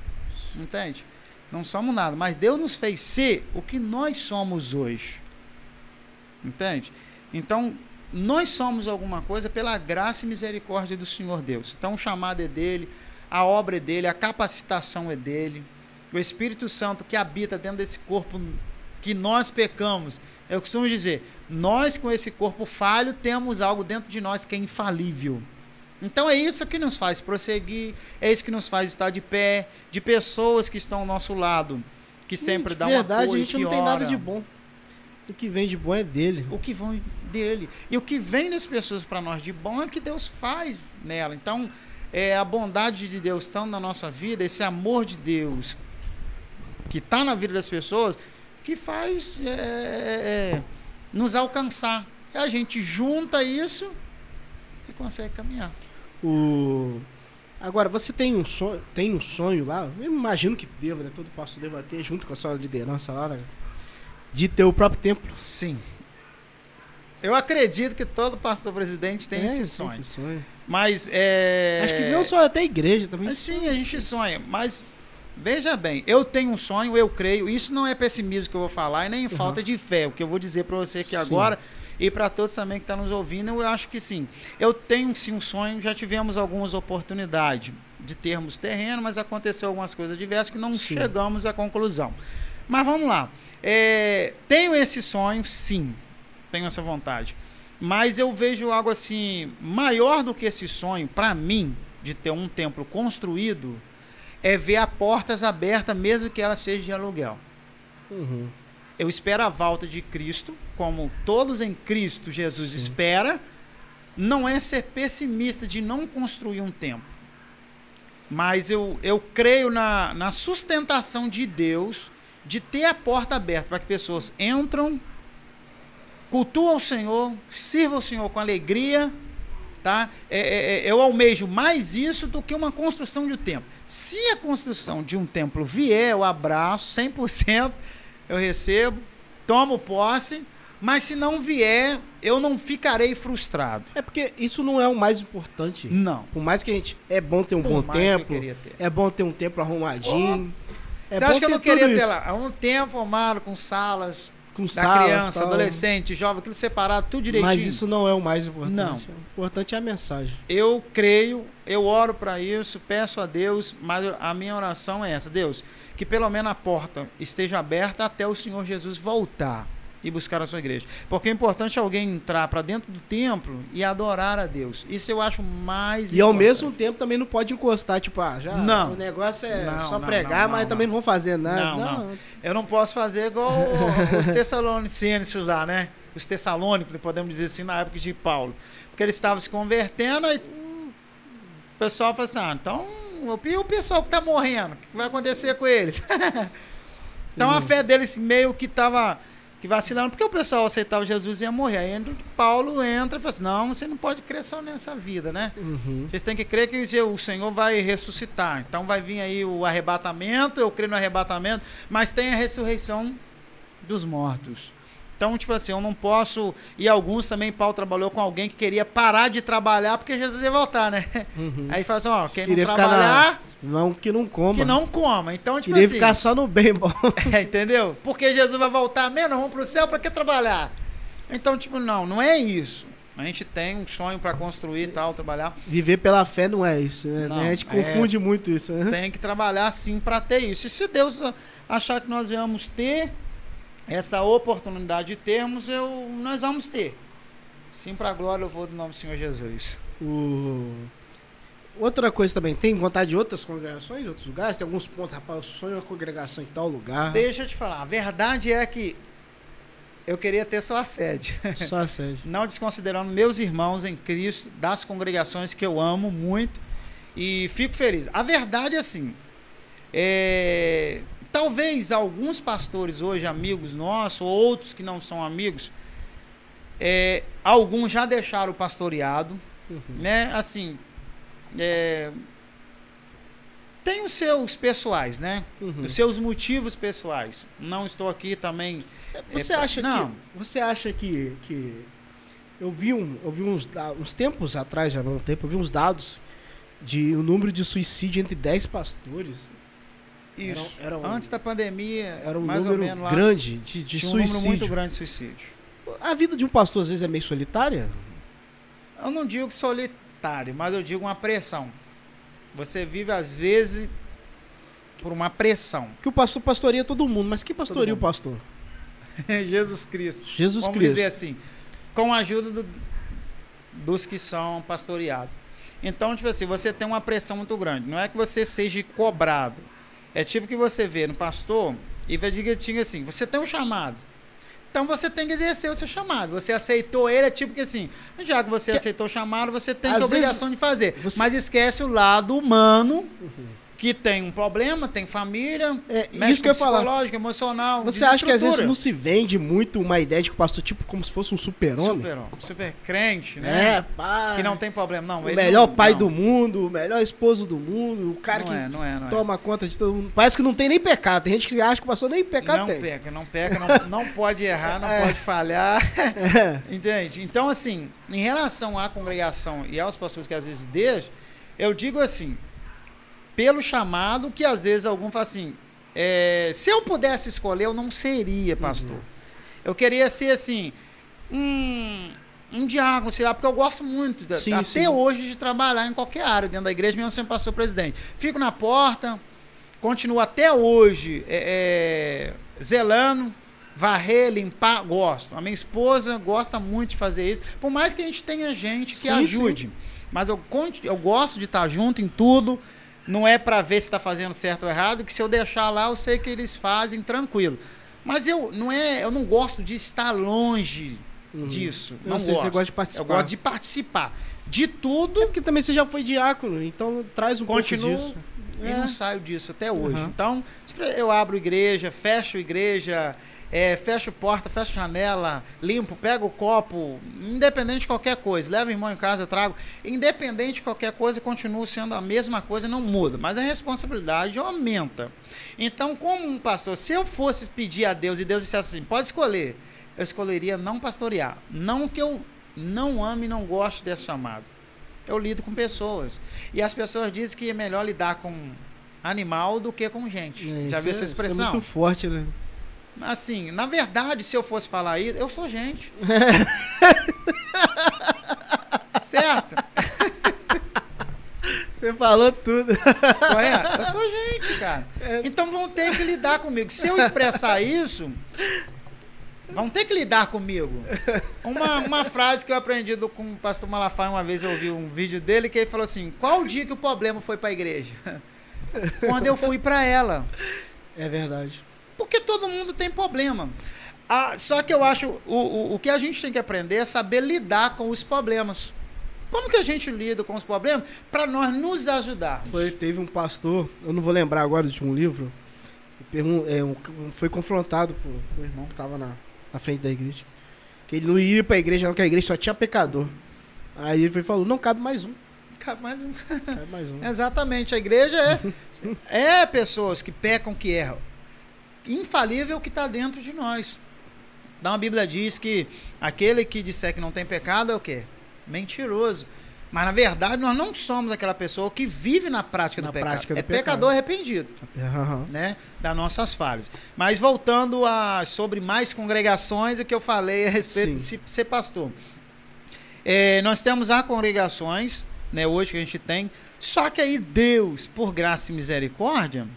Entende? Não somos nada, mas Deus nos fez ser o que nós somos hoje. Entende? Então, nós somos alguma coisa pela graça e misericórdia do Senhor Deus. Então o chamado é dele, a obra é dele, a capacitação é dele. O Espírito Santo que habita dentro desse corpo que nós pecamos. Eu costumo dizer, nós com esse corpo falho temos algo dentro de nós que é infalível. Então é isso que nos faz prosseguir, é isso que nos faz estar de pé, de pessoas que estão ao nosso lado, que sempre dão verdade, apoio, a gente não tem nada de bom. O que vem de bom é dele. O que vem dele. E o que vem das pessoas para nós de bom é o que Deus faz nela. Então, é a bondade de Deus estando na nossa vida, esse amor de Deus que está na vida das pessoas, que faz é, é, é, nos alcançar. E a gente junta isso e consegue caminhar. O... Agora, você tem um sonho, tem um sonho lá, eu imagino que deva, né? todo pastor deva ter, junto com a sua liderança lá, né? de ter o próprio templo. Sim. Eu acredito que todo pastor presidente tem é, esse sonho. Esse sonho. Mas é. Acho que não só até a igreja também. sim, a gente sonha. Mas veja bem, eu tenho um sonho, eu creio. Isso não é pessimismo que eu vou falar e nem uhum. falta de fé. O que eu vou dizer para você aqui sim. agora e para todos também que estão tá nos ouvindo, eu acho que sim. Eu tenho sim um sonho. Já tivemos algumas oportunidades de termos terreno, mas aconteceu algumas coisas diversas que não sim. chegamos à conclusão. Mas vamos lá. É, tenho esse sonho, sim. Tenho essa vontade. Mas eu vejo algo assim, maior do que esse sonho, para mim, de ter um templo construído, é ver a portas abertas, mesmo que ela seja de aluguel. Uhum. Eu espero a volta de Cristo, como todos em Cristo Jesus Sim. espera. Não é ser pessimista de não construir um templo. Mas eu, eu creio na, na sustentação de Deus de ter a porta aberta para que pessoas entram, cultuam o Senhor, sirvam o Senhor com alegria, tá? É, é, é, eu almejo mais isso do que uma construção de um templo. Se a construção de um templo vier, eu abraço 100%, eu recebo, tomo posse, mas se não vier, eu não ficarei frustrado. É porque isso não é o mais importante. Não. Por mais que a gente é bom ter um Por bom templo, é bom ter um templo arrumadinho. Oh é Você acha que eu não queria ter lá? Há um tempo armado com salas. Com da salas, criança, tal. adolescente, jovem, tudo separado, tudo direitinho. Mas isso não é o mais importante. Não. O importante é a mensagem. Eu creio, eu oro para isso, peço a Deus, mas a minha oração é essa: Deus, que pelo menos a porta esteja aberta até o Senhor Jesus voltar e buscar a sua igreja. Porque é importante alguém entrar para dentro do templo e adorar a Deus. Isso eu acho mais E importante. ao mesmo tempo também não pode encostar, tipo, ah, já não. o negócio é não, só não, pregar, mas também não vão fazer nada. Não, não. Eu não posso fazer igual os tessalonicenses lá, né? Os tessalônicos, podemos dizer assim, na época de Paulo. Porque eles estavam se convertendo e o pessoal falou assim, ah, então, e o pessoal que está morrendo? O que vai acontecer com eles? então a fé deles meio que estava que vacilando, porque o pessoal aceitava Jesus e ia morrer. Aí Paulo entra e fala assim, não, você não pode crer só nessa vida, né? Uhum. Vocês têm que crer que o Senhor vai ressuscitar. Então vai vir aí o arrebatamento, eu creio no arrebatamento, mas tem a ressurreição dos mortos. Então, tipo assim, eu não posso. E alguns também, Paulo trabalhou com alguém que queria parar de trabalhar porque Jesus ia voltar, né? Uhum. Aí fala assim: ó, quem queria não trabalhar. Na... Não, que não coma. Que não coma. Então, tipo queria assim. ficar só no bem bom. É, entendeu? Porque Jesus vai voltar mesmo, vamos pro céu, pra que trabalhar? Então, tipo, não, não é isso. A gente tem um sonho para construir e tal, trabalhar. Viver pela fé não é isso, né? Não, a gente confunde é, muito isso. Né? Tem que trabalhar sim para ter isso. E se Deus achar que nós vamos ter, essa oportunidade de termos, eu, nós vamos ter. Sim, para a glória eu vou do nome do Senhor Jesus. Outra coisa também, tem vontade de outras congregações, outros lugares? Tem alguns pontos, rapaz, eu sonho uma congregação em tal lugar. Deixa eu te falar, a verdade é que eu queria ter só a sede. Só a sede. Não desconsiderando meus irmãos em Cristo, das congregações que eu amo muito e fico feliz. A verdade é assim, é, Talvez alguns pastores hoje, amigos nossos, ou outros que não são amigos, é, alguns já deixaram o pastoreado, uhum. né? Assim, é, tem os seus pessoais, né? Uhum. Os seus motivos pessoais. Não estou aqui também. Você é, acha não. que você acha que, que eu vi um eu vi uns, uns tempos atrás já não um tempo eu vi uns dados de o número de suicídio entre 10 pastores Isso. Era- era um- Antes da pandemia, era um mais ou número menos lá. grande de, de tinha um número muito grande de suicídio. A vida de um pastor às vezes é meio solitária? Eu não digo solitário, mas eu digo uma pressão. Você vive, às vezes, por uma pressão. Que o pastor pastoreia todo mundo, mas que pastoreia o pastor? Jesus Cristo. Jesus Vamos Cristo. dizer assim, com a ajuda do- dos que são pastoreados. Então, tipo assim, você tem uma pressão muito grande. Não é que você seja cobrado. É tipo que você vê no pastor e vai dizer assim, assim, você tem um chamado. Então você tem que exercer o seu chamado. Você aceitou ele, é tipo que assim, já que você Que- aceitou o chamado, você tem Às a obrigação de fazer. você- Mas esquece o lado humano, que tem um problema, tem família, É, isso que eu com falar. psicológico, emocional, Você acha que às vezes não se vende muito uma ideia de que o pastor tipo como se fosse um super-homem? Super, super crente, né? É, pá. Que não tem problema. Não, o melhor não- pai não. do mundo, o melhor esposo do mundo, o cara não que é, não é, não é. toma conta de todo mundo. Parece que não tem nem pecado. Tem gente que acha que o pastor nem pecado não tem. peca, não peca, não, não pode errar, não pode falhar. É. Entende? Então, assim, em relação à congregação e aos pastores que às vezes deixam, eu digo assim, pelo chamado que às vezes algum fala assim, é, se eu pudesse escolher, eu não seria pastor. Eu queria ser assim, um, um diácono, sei lá, porque eu gosto muito, da- Sim, até sim. hoje, de trabalhar em qualquer área dentro da igreja, mesmo sendo pastor presidente. Fico na porta, continuo até hoje é, é, zelando, varrer, limpar, gosto. A minha esposa gosta muito de fazer isso, por mais que a gente tenha gente que Sim, ajude. Mas eu, eu gosto de estar junto em tudo. Não é para ver se está fazendo certo ou errado, que se eu deixar lá, eu sei que eles fazem tranquilo. Mas eu não é, eu não gosto de estar longe Uhum. disso. Eu não sei, gosto. você gosta de participar. Eu gosto de participar de tudo É porque também você já foi diácono, então traz um Continuo pouco disso. e É. não saio disso até hoje. Uhum. Então, eu abro igreja, fecho igreja, é, fecho porta, fecho janela, limpo, pego o copo, independente de qualquer coisa. Levo o irmão em casa, trago. Independente de qualquer coisa, continuo sendo a mesma coisa, não muda. Mas a responsabilidade aumenta. Então, como um pastor, se eu fosse pedir a Deus e Deus dissesse assim, pode escolher, eu escolheria não pastorear. Não que eu não ame e não goste desse chamado. Eu lido com pessoas. E as pessoas dizem que é melhor lidar com animal do que com gente. É, Já viu é- essa isso expressão? É muito forte, né? Assim, na verdade, se eu fosse falar isso, eu sou gente. certo? Você falou tudo. Correto? Eu sou gente, cara. É. Então vão ter que lidar comigo. Se eu expressar isso, vão ter que lidar comigo. Uma, uma frase que eu aprendi do, com o pastor Malafaia, uma vez eu ouvi um vídeo dele, que ele falou assim: qual o dia que o problema foi para a igreja? Quando eu fui para ela. É verdade. Porque todo mundo tem problema. Ah, só que eu acho, o, o, o que a gente tem que aprender é saber lidar com os problemas. Como que a gente lida com os problemas para nós nos ajudarmos? Foi, teve um pastor, eu não vou lembrar agora de um livro, é, um- um- foi confrontado por um irmão que estava na, na frente da igreja. Que ele não ia pra igreja, não, que a igreja só tinha pecador. Aí ele foi falou: não, cabe mais um. Cabe mais um. Cabe mais um. Exatamente, a igreja é, é pessoas que pecam, que erram. Infalível que está dentro de nós. Então a Bíblia diz que aquele que disser que não tem pecado é o quê? Mentiroso. Mas na verdade nós não somos aquela pessoa que vive na prática do Na pecado. prática do é pecado. pecador arrependido, Aham. né? Das nossas falhas. Mas voltando a sobre mais congregações, o que eu falei a respeito Sim. de se- ser pastor. É, nós temos as congregações, né, hoje que a gente tem, só que aí Deus, por graça e misericórdia,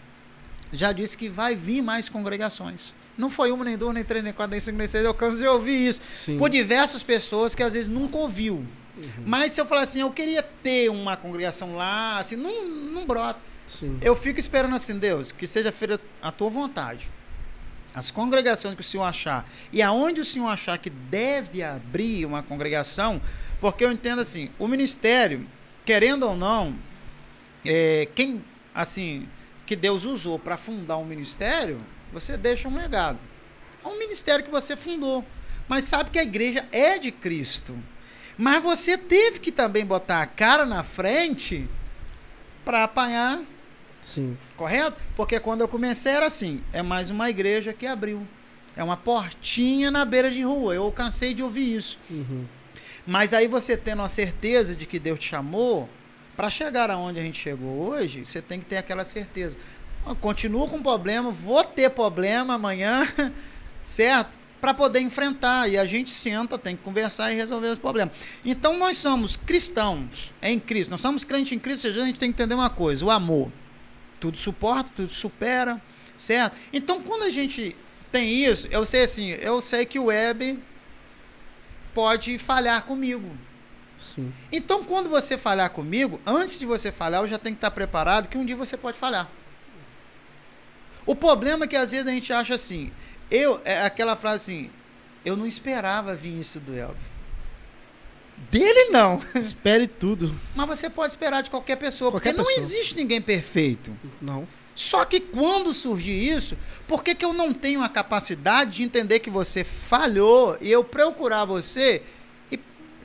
já disse que vai vir mais congregações. Não foi uma, nem duas, nem três, nem quatro, nem cinco, nem seis, eu canso de ouvir isso. Sim. Por diversas pessoas que às vezes nunca ouviu. Uhum. Mas se eu falar assim, eu queria ter uma congregação lá, assim, não, não brota. Sim. Eu fico esperando assim, Deus, que seja feita a tua vontade. As congregações que o Senhor achar e aonde o Senhor achar que deve abrir uma congregação, porque eu entendo assim, o ministério, querendo ou não, é, quem assim que Deus usou para fundar um ministério, você deixa um legado. É um ministério que você fundou, mas sabe que a igreja é de Cristo. Mas você teve que também botar a cara na frente para apanhar, Sim. correto? Porque quando eu comecei era assim, é mais uma igreja que abriu. É uma portinha na beira de rua. Eu cansei de ouvir isso. Uhum. Mas aí você tendo a certeza de que Deus te chamou, para chegar aonde a gente chegou hoje, você tem que ter aquela certeza. Continuo com problema, vou ter problema amanhã, certo? Para poder enfrentar. E a gente senta, tem que conversar e resolver os problemas. Então nós somos cristãos em Cristo. Nós somos crentes em Cristo, a gente tem que entender uma coisa: o amor. Tudo suporta, tudo supera, certo? Então quando a gente tem isso, eu sei assim, eu sei que o web pode falhar comigo. Sim. Então, quando você falhar comigo, antes de você falhar, eu já tenho que estar preparado que um dia você pode falhar. O problema é que às vezes a gente acha assim, eu, é aquela frase assim, eu não esperava vir isso do Elber. Dele não. Espere tudo. Mas você pode esperar de qualquer pessoa, Qualquer porque não pessoa. existe ninguém perfeito. Não. Só que quando surgir isso, por que, que eu não tenho a capacidade de entender que você falhou e eu procurar você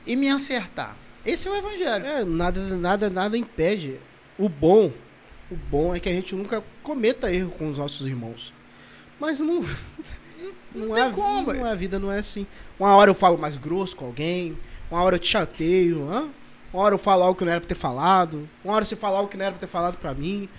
e, me acertar? Esse é o evangelho. É, nada, nada, nada impede. O bom, o bom é que a gente nunca cometa erro com os nossos irmãos. Mas não. Não, tem é, como. não, a vida não é assim. Uma hora eu falo mais grosso com alguém, uma hora eu te chateio, hã? uma hora eu falo algo que não era pra ter falado, uma hora você fala algo que não era pra ter falado pra mim.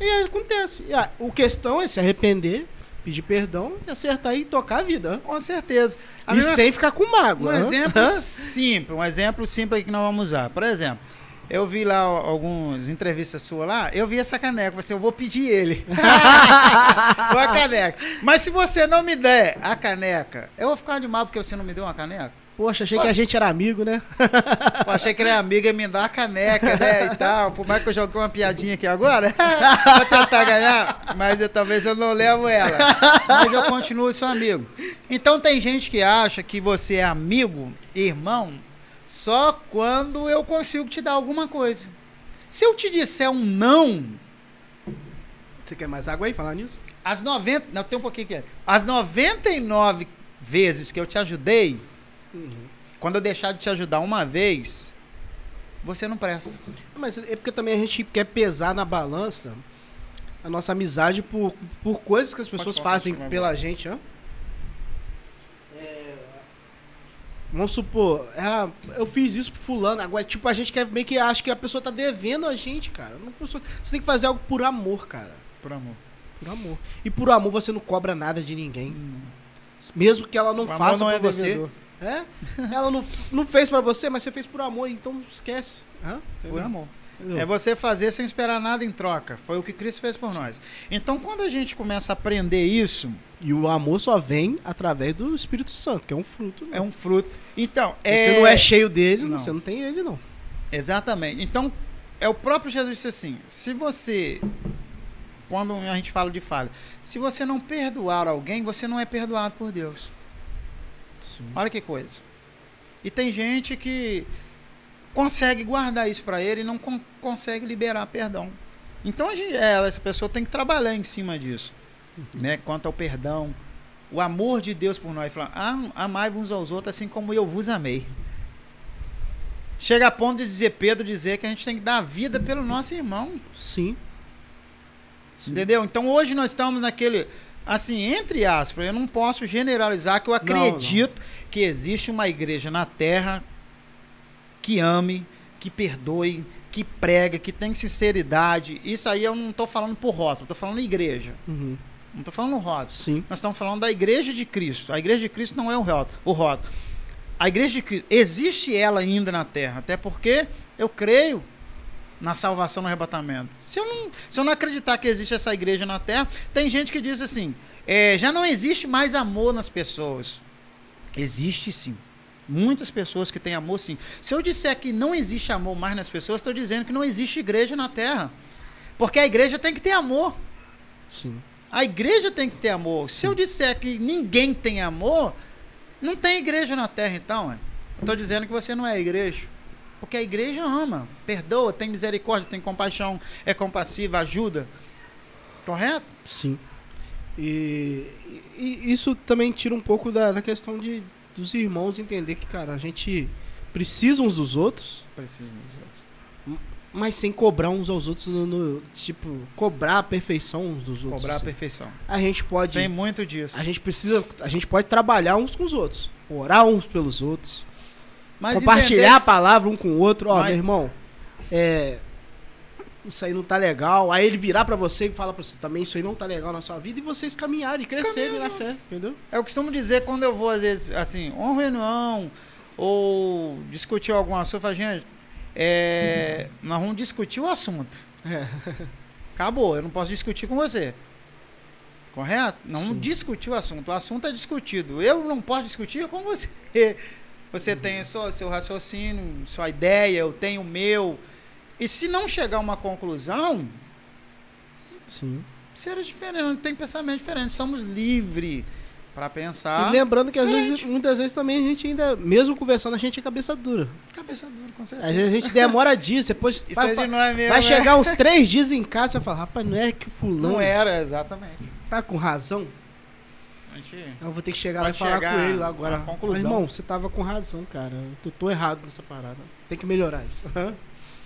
E aí acontece. E a, o questão é se arrepender, pedir perdão e acertar e tocar a vida. Com certeza. A E mesma- sem ficar com um mágoa. hã? exemplo simples, um exemplo simples que nós vamos usar. Por exemplo, eu vi lá algumas entrevistas suas lá, eu vi essa caneca, você, eu vou pedir ele. a caneca. Mas se você não me der a caneca, eu vou ficar de mal porque você não me deu uma caneca? Poxa, achei que a gente era amigo, né? Pô, achei que ele era amigo e me dar a caneca, né? E tal. Por mais que eu joguei uma piadinha aqui agora, pra tentar ganhar, mas eu, talvez eu não levo ela. Mas eu continuo seu amigo. Então tem gente que acha que você é amigo, irmão, só quando eu consigo te dar alguma coisa. Se eu te disser um não, Você quer mais água aí falar nisso? as 90. Não, tem um pouquinho aqui. As 99 vezes que eu te ajudei, quando eu deixar de te ajudar uma vez, você não presta. Mas é porque também a gente quer pesar na balança a nossa amizade por, por coisas que as pessoas falar, fazem pela gente, hã? É, Vamos supor, ah, eu fiz isso pro fulano, agora, tipo, a gente quer meio que acha que a pessoa tá devendo a gente, cara. Não, você tem que fazer algo por amor, cara. Por amor. Por amor. E por amor você não cobra nada de ninguém. Mesmo que ela não O faça não é por você. devedor. É? Ela não, não fez pra você, mas você fez por amor, então esquece. Hã? Por amor. É você fazer sem esperar nada em troca. Foi o que Cristo fez por nós. Então, quando a gente começa a aprender isso, E o amor só vem através do Espírito Santo, que é um fruto. é um fruto. Então, Se é... você não é cheio dele, Não. você não tem ele, não. Exatamente. Então, é o próprio Jesus disse assim: se você, quando a gente fala de falha, se você não perdoar alguém, você não é perdoado por Deus. Olha que coisa. E tem gente que consegue guardar isso para ele e não con- consegue liberar perdão. Então, gente, é, essa pessoa tem que trabalhar em cima disso, né? Quanto ao perdão, o amor de Deus por nós. Falar, "Am- amai uns aos outros assim como eu vos amei. Chega a ponto de dizer Pedro dizer que a gente tem que dar a vida pelo nosso irmão. Sim. Entendeu? Então hoje nós estamos naquele. Assim, entre aspas, eu não posso generalizar que eu acredito que existe uma igreja na terra que ame, que perdoe, que prega, que tem sinceridade. Isso aí eu não estou falando por rótulo, estou falando igreja. Uhum. Não estou falando rótulo. Sim. Nós estamos falando da igreja de Cristo. A igreja de Cristo não é o rótulo. O rótulo. A igreja de Cristo, existe ela ainda na terra, até porque eu creio na salvação no arrebatamento. Se eu não, se eu não acreditar que existe essa igreja na terra, tem gente que diz assim: é, já não existe mais amor nas pessoas. Existe sim. Muitas pessoas que têm amor, sim. Se eu disser que não existe amor mais nas pessoas, estou dizendo que não existe igreja na terra. Porque a igreja tem que ter amor. Sim. A igreja tem que ter amor. Se eu disser que ninguém tem amor, não tem igreja na terra, então. estou dizendo que você não é igreja. Porque a igreja ama, perdoa, tem misericórdia, tem compaixão, é compassiva, ajuda. Correto? Sim. E, e- isso também tira um pouco da, da questão de dos irmãos entender que, cara, a gente precisa uns dos outros, mas sem cobrar uns aos outros, no, no- tipo, cobrar a perfeição uns dos outros. Cobrar a assim. perfeição. A gente pode. Tem muito disso. A gente precisa. A gente pode trabalhar uns com os outros. Orar uns pelos outros. Mas compartilhar entender a palavra um com o outro. Ó, Mas- meu irmão, é. Isso aí não tá legal. Aí ele virar pra você e falar pra você também, isso aí não tá legal na sua vida. E vocês caminharem e crescerem Caminhar na fé, entendeu? Eu costumo dizer quando eu vou, às vezes, assim, uma reunião, ou discutir algum assunto, eu falo, gente, é, nós vamos discutir o assunto. É. Acabou, eu não posso discutir com você. Correto? Não Sim. vamos discutir o assunto. O assunto é discutido. Eu não posso discutir com você. Você tem só seu raciocínio, sua ideia, eu tenho o meu. E se não chegar a uma conclusão, Sim. será diferente, tem pensamento diferente. Somos livres para pensar. e lembrando que às diferente. vezes, muitas vezes também a gente ainda, mesmo conversando, a gente é cabeça dura. Cabeça dura, com certeza. Às vezes a gente demora dias, depois Isso vai, é mesmo, vai né? chegar uns três dias em casa e vai falar, rapaz, não é que o fulano Não era, exatamente. tá com razão? Gente... Eu vou ter que chegar lá e Pode falar com ele lá agora. conclusão. Mas, irmão, você tava com razão, cara. Eu tô, errado nessa parada. Tem que melhorar isso.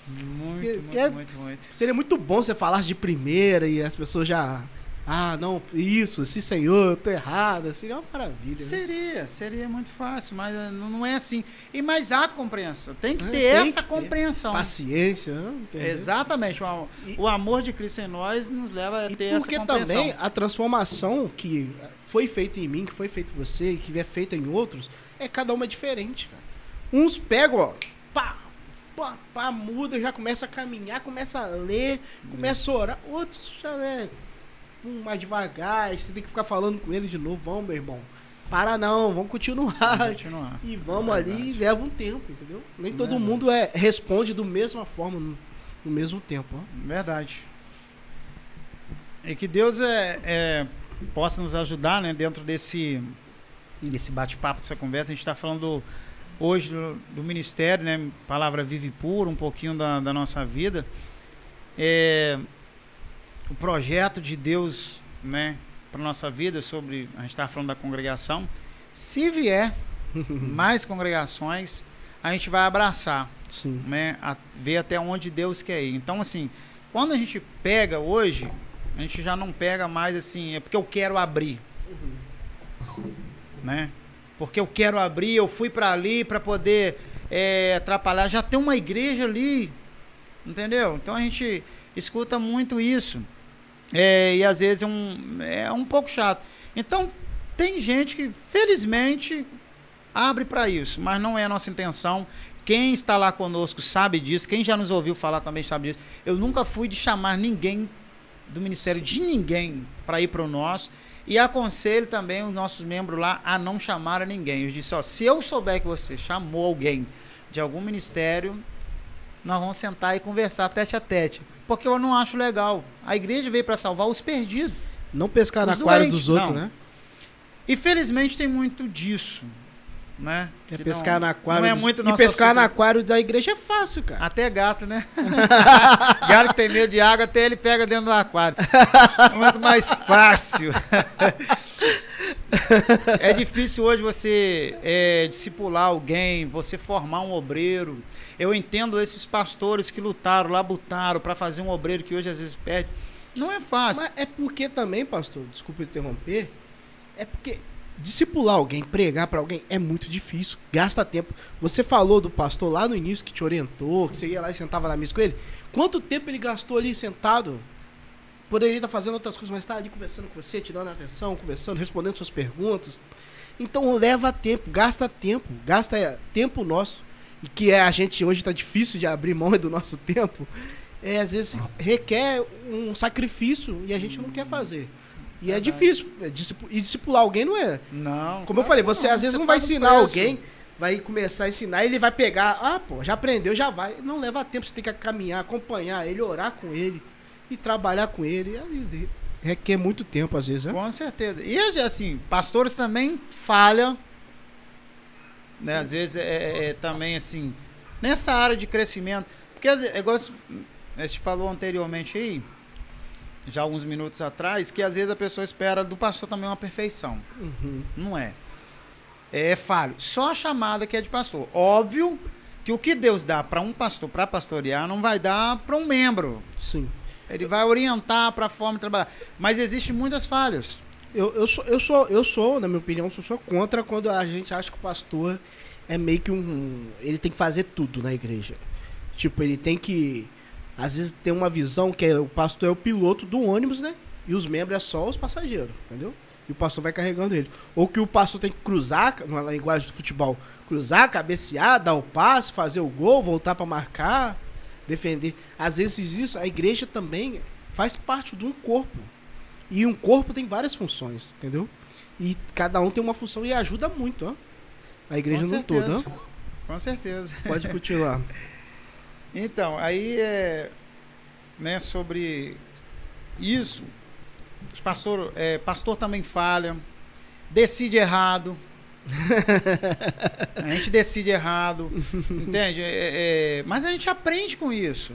Muito, muito, é- muito, muito. Seria muito bom se você falasse de primeira e as pessoas já. Ah, não, isso, sim senhor, eu tô errada. Seria uma maravilha. né? Seria, seria muito fácil, mas eh, não é assim. E mas há compreensão, tem que É, ter tem essa que ter. compreensão. Paciência, né? Entendeu? Exatamente. O, E- o amor de Cristo em nós nos leva a ter essa porque compreensão. também a transformação que foi feita em mim, que foi feita em você e que é feita em outros, é cada uma diferente, cara. Uns pegam, ó, pá, pá, pá, muda, já começa a caminhar, começa a ler, começa a orar. Outros já é um, mais devagar, você tem que ficar falando com ele de novo. Vamos, meu irmão. Para não, vamos continuar. Vamos continuar. E vamos É ali e leva um tempo, entendeu? Nem todo Verdade. mundo é, responde do mesma forma no, no mesmo tempo. Ó. Verdade. E que Deus é, é, possa nos ajudar, né, dentro desse, desse bate-papo, dessa conversa. A gente está falando hoje do, do ministério, né, palavra vive pura, um pouquinho da, da nossa vida. É, o projeto de Deus, né, para nossa vida sobre, a gente está falando da congregação. Se vier mais congregações, a gente vai abraçar Sim. né, a ver até onde Deus quer ir. Então, assim, quando a gente pega hoje, a gente já não pega mais assim, é porque eu quero abrir, né? Porque eu quero abrir, eu fui para ali para poder é, atrapalhar. Já tem uma igreja ali, entendeu? Então a gente escuta muito isso. É, e às vezes é um, é um pouco chato. Então, tem gente que, felizmente, abre para isso, mas não é a nossa intenção. Quem está lá conosco sabe disso, quem já nos ouviu falar também sabe disso. Eu nunca fui de chamar ninguém do ministério, de ninguém, para ir para o nosso. E aconselho também os nossos membros lá a não chamar a ninguém. Eu disse, ó, se eu souber que você chamou alguém de algum ministério, nós vamos sentar e conversar tete a tete. Porque eu não acho legal. A igreja veio para salvar os perdidos. Não pescar Os na doentes, dos outros, não. né? E felizmente tem muito disso, né? Que pescar não- no aquário. Não é muito e nosso pescar assunto. no aquário da igreja é fácil, cara. Até gato, né? gato que tem medo de água, até ele pega dentro do aquário. É muito mais fácil. é difícil hoje você é, discipular alguém, você formar um obreiro. Eu entendo esses pastores que lutaram, labutaram para fazer um obreiro que hoje às vezes perde. Não é fácil. Mas é porque também, pastor, desculpa interromper, é porque discipular alguém, pregar pra alguém é muito difícil, gasta tempo. Você falou do pastor lá no início que te orientou, que você ia lá e sentava na mesa com ele. Quanto tempo ele gastou ali sentado? Poderia estar fazendo outras coisas, mas tá ali conversando com você, te dando atenção, conversando, respondendo suas perguntas. Então leva tempo, gasta tempo, gasta é, tempo nosso. E que é, a gente hoje tá difícil de abrir mão do nosso tempo. É, às vezes requer um sacrifício e a gente não quer fazer. E é Verdade. difícil. É, discipu- e discipular alguém não é. Não. Como eu falei, você às vezes Você não vai ensinar alguém, vai começar a ensinar ele vai pegar. Ah, pô, já aprendeu, já vai. Não leva tempo, você tem que caminhar, acompanhar ele, orar com ele e trabalhar com ele. E requer muito tempo, às vezes, né? Com certeza. E assim, pastores também falham, né? Às vezes é, é- é também assim, nessa área de crescimento. Porque é igual a gente falou anteriormente aí, já alguns minutos atrás, que às vezes a pessoa espera do pastor também uma perfeição. Uhum. Não é. É falho. Só a chamada que é de pastor. Óbvio que o que Deus dá para um pastor para pastorear não vai dar para um membro. Sim. Ele vai orientar para a forma de trabalhar. Mas existem muitas falhas. Eu, eu, sou, eu, sou, eu sou, na minha opinião, sou, sou contra quando a gente acha que o pastor é meio que um. Ele tem que fazer tudo na igreja. Tipo, ele tem que. Às vezes tem uma visão que é, o pastor é o piloto do ônibus, né? E os membros é só os passageiros, entendeu? E o pastor vai carregando ele. Ou que o pastor tem que cruzar, na linguagem do futebol, cruzar, cabecear, dar o passe, fazer o gol, voltar para marcar, defender. Às vezes isso, a igreja também faz parte de um corpo. E um corpo tem várias funções, entendeu? E cada um tem uma função e ajuda muito, ó. A igreja não toda, ó. Com certeza. Pode continuar. então, aí é né, sobre isso, os pastor, é, pastor também falha, decide errado. a gente decide errado, entende? É, é, mas a gente aprende com isso,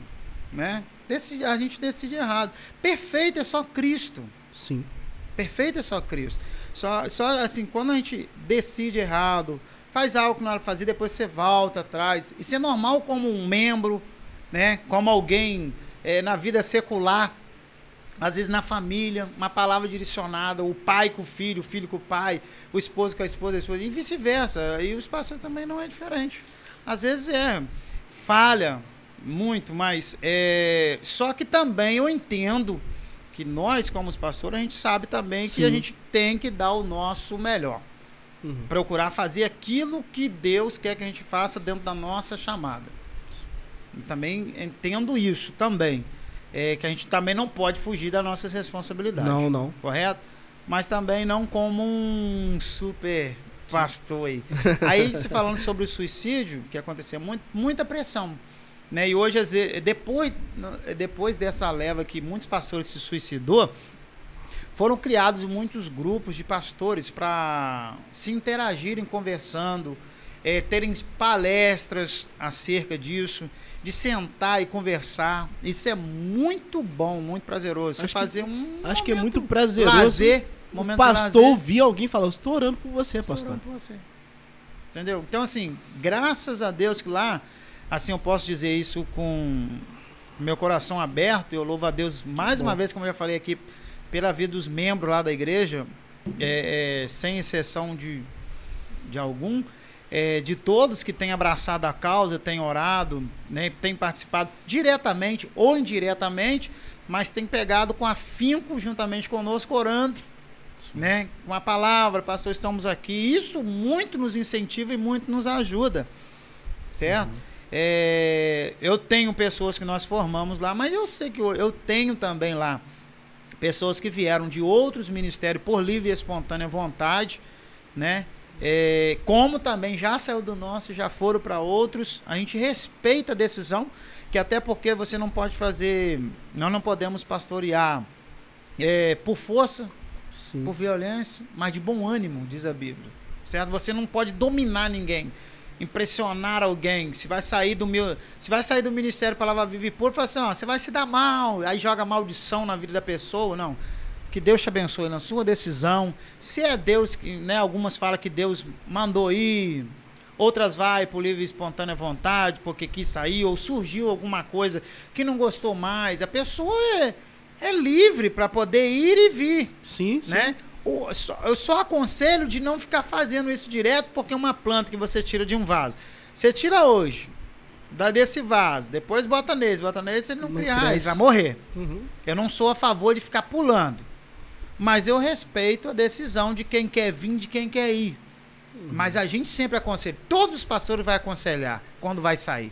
né? Decide, a gente decide errado. Perfeito é só Cristo. Sim. Perfeito é só Cristo. Só, só assim, quando a gente decide errado, faz algo que não era fazer, depois você volta atrás. Isso é normal como um membro, né? Como alguém é, na vida secular às vezes na família, uma palavra direcionada, o pai com o filho, o filho com o pai, o esposo com a esposa, a esposa, e vice-versa. E os pastores também não é diferente. Às vezes é falha muito, mas é, só que também eu entendo que nós, como os pastores, a gente sabe também Sim. que a gente tem que dar o nosso melhor. Uhum. Procurar fazer aquilo que Deus quer que a gente faça dentro da nossa chamada. E também entendo isso também é, que a gente também não pode fugir das nossas responsabilidades. Não, não. Correto? Mas também não como um super pastor aí. aí, se falando sobre o suicídio, que acontecia muito, muita pressão. Né? E hoje, depois, depois dessa leva que muitos pastores se suicidou, foram criados muitos grupos de pastores para se interagirem conversando, é, terem palestras acerca disso de sentar e conversar. Isso é muito bom, muito prazeroso. Você acho fazer que, um. Acho que é muito prazeroso. Lazer, momento o pastor ouvir alguém falar, eu estou orando por você, estou pastor. Orando por você. Entendeu? Então, assim, graças a Deus que lá, assim, eu posso dizer isso com meu coração aberto. Eu louvo a Deus mais bom. uma vez, como eu já falei aqui, pela vida dos membros lá da igreja, é, é, sem exceção de, de algum é, de todos que têm abraçado a causa, têm orado, né, têm participado diretamente ou indiretamente, mas têm pegado com afinco juntamente conosco, orando, né, com a palavra, pastor, estamos aqui. Isso muito nos incentiva e muito nos ajuda, certo? Uhum. É, eu tenho pessoas que nós formamos lá, mas eu sei que eu, eu tenho também lá pessoas que vieram de outros ministérios por livre e espontânea vontade, né? É, como também já saiu do nosso, já foram para outros, a gente respeita a decisão, que até porque você não pode fazer, nós não podemos pastorear é, por força, Sim. por violência, mas de bom ânimo, diz a Bíblia. Certo? Você não pode dominar ninguém, impressionar alguém. Se vai sair do meu, se vai sair do ministério para lavar viver por, fala assim, ó, você vai se dar mal, aí joga maldição na vida da pessoa, não. Que Deus te abençoe na sua decisão. Se é Deus, né, algumas falam que Deus mandou ir, outras vai por livre e espontânea vontade, porque quis sair, ou surgiu alguma coisa que não gostou mais. A pessoa é, é livre para poder ir e vir. Sim, sim. Né? Eu só aconselho de não ficar fazendo isso direto, porque é uma planta que você tira de um vaso. Você tira hoje, dá desse vaso, depois bota nesse, bota nesse, ele não, não cria raiz, vai morrer. Uhum. Eu não sou a favor de ficar pulando. Mas eu respeito a decisão de quem quer vir, de quem quer ir. Uhum. Mas a gente sempre aconselha. Todos os pastores vão aconselhar quando vai sair.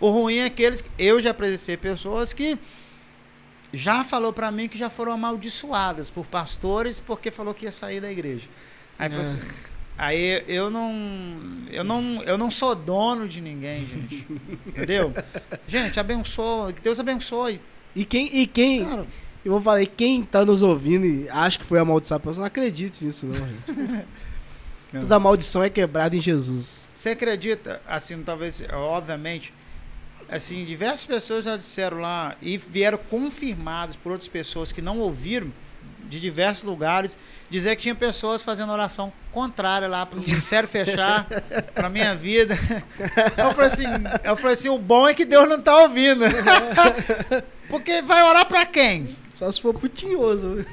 O ruim é aqueles. Eu já presenciei pessoas que já falou para mim que já foram amaldiçoadas por pastores porque falou que ia sair da igreja. Aí, é. assim, aí eu não, eu não, eu não sou dono de ninguém, gente. Entendeu? Gente, abençoe, que Deus abençoe. E quem, e quem, Cara, e vou falar, quem tá nos ouvindo e acha que foi amaldiçoado, não acredite nisso, não, gente. Toda maldição é quebrada em Jesus. Você acredita, assim, talvez, obviamente, assim, diversas pessoas já disseram lá e vieram confirmadas por outras pessoas que não ouviram, de diversos lugares, dizer que tinha pessoas fazendo oração contrária lá para o ministério fechar, para minha vida. Eu falei assim, eu falei assim, o bom é que Deus não está ouvindo. Porque vai orar para quem? Só se for pro tinhoso.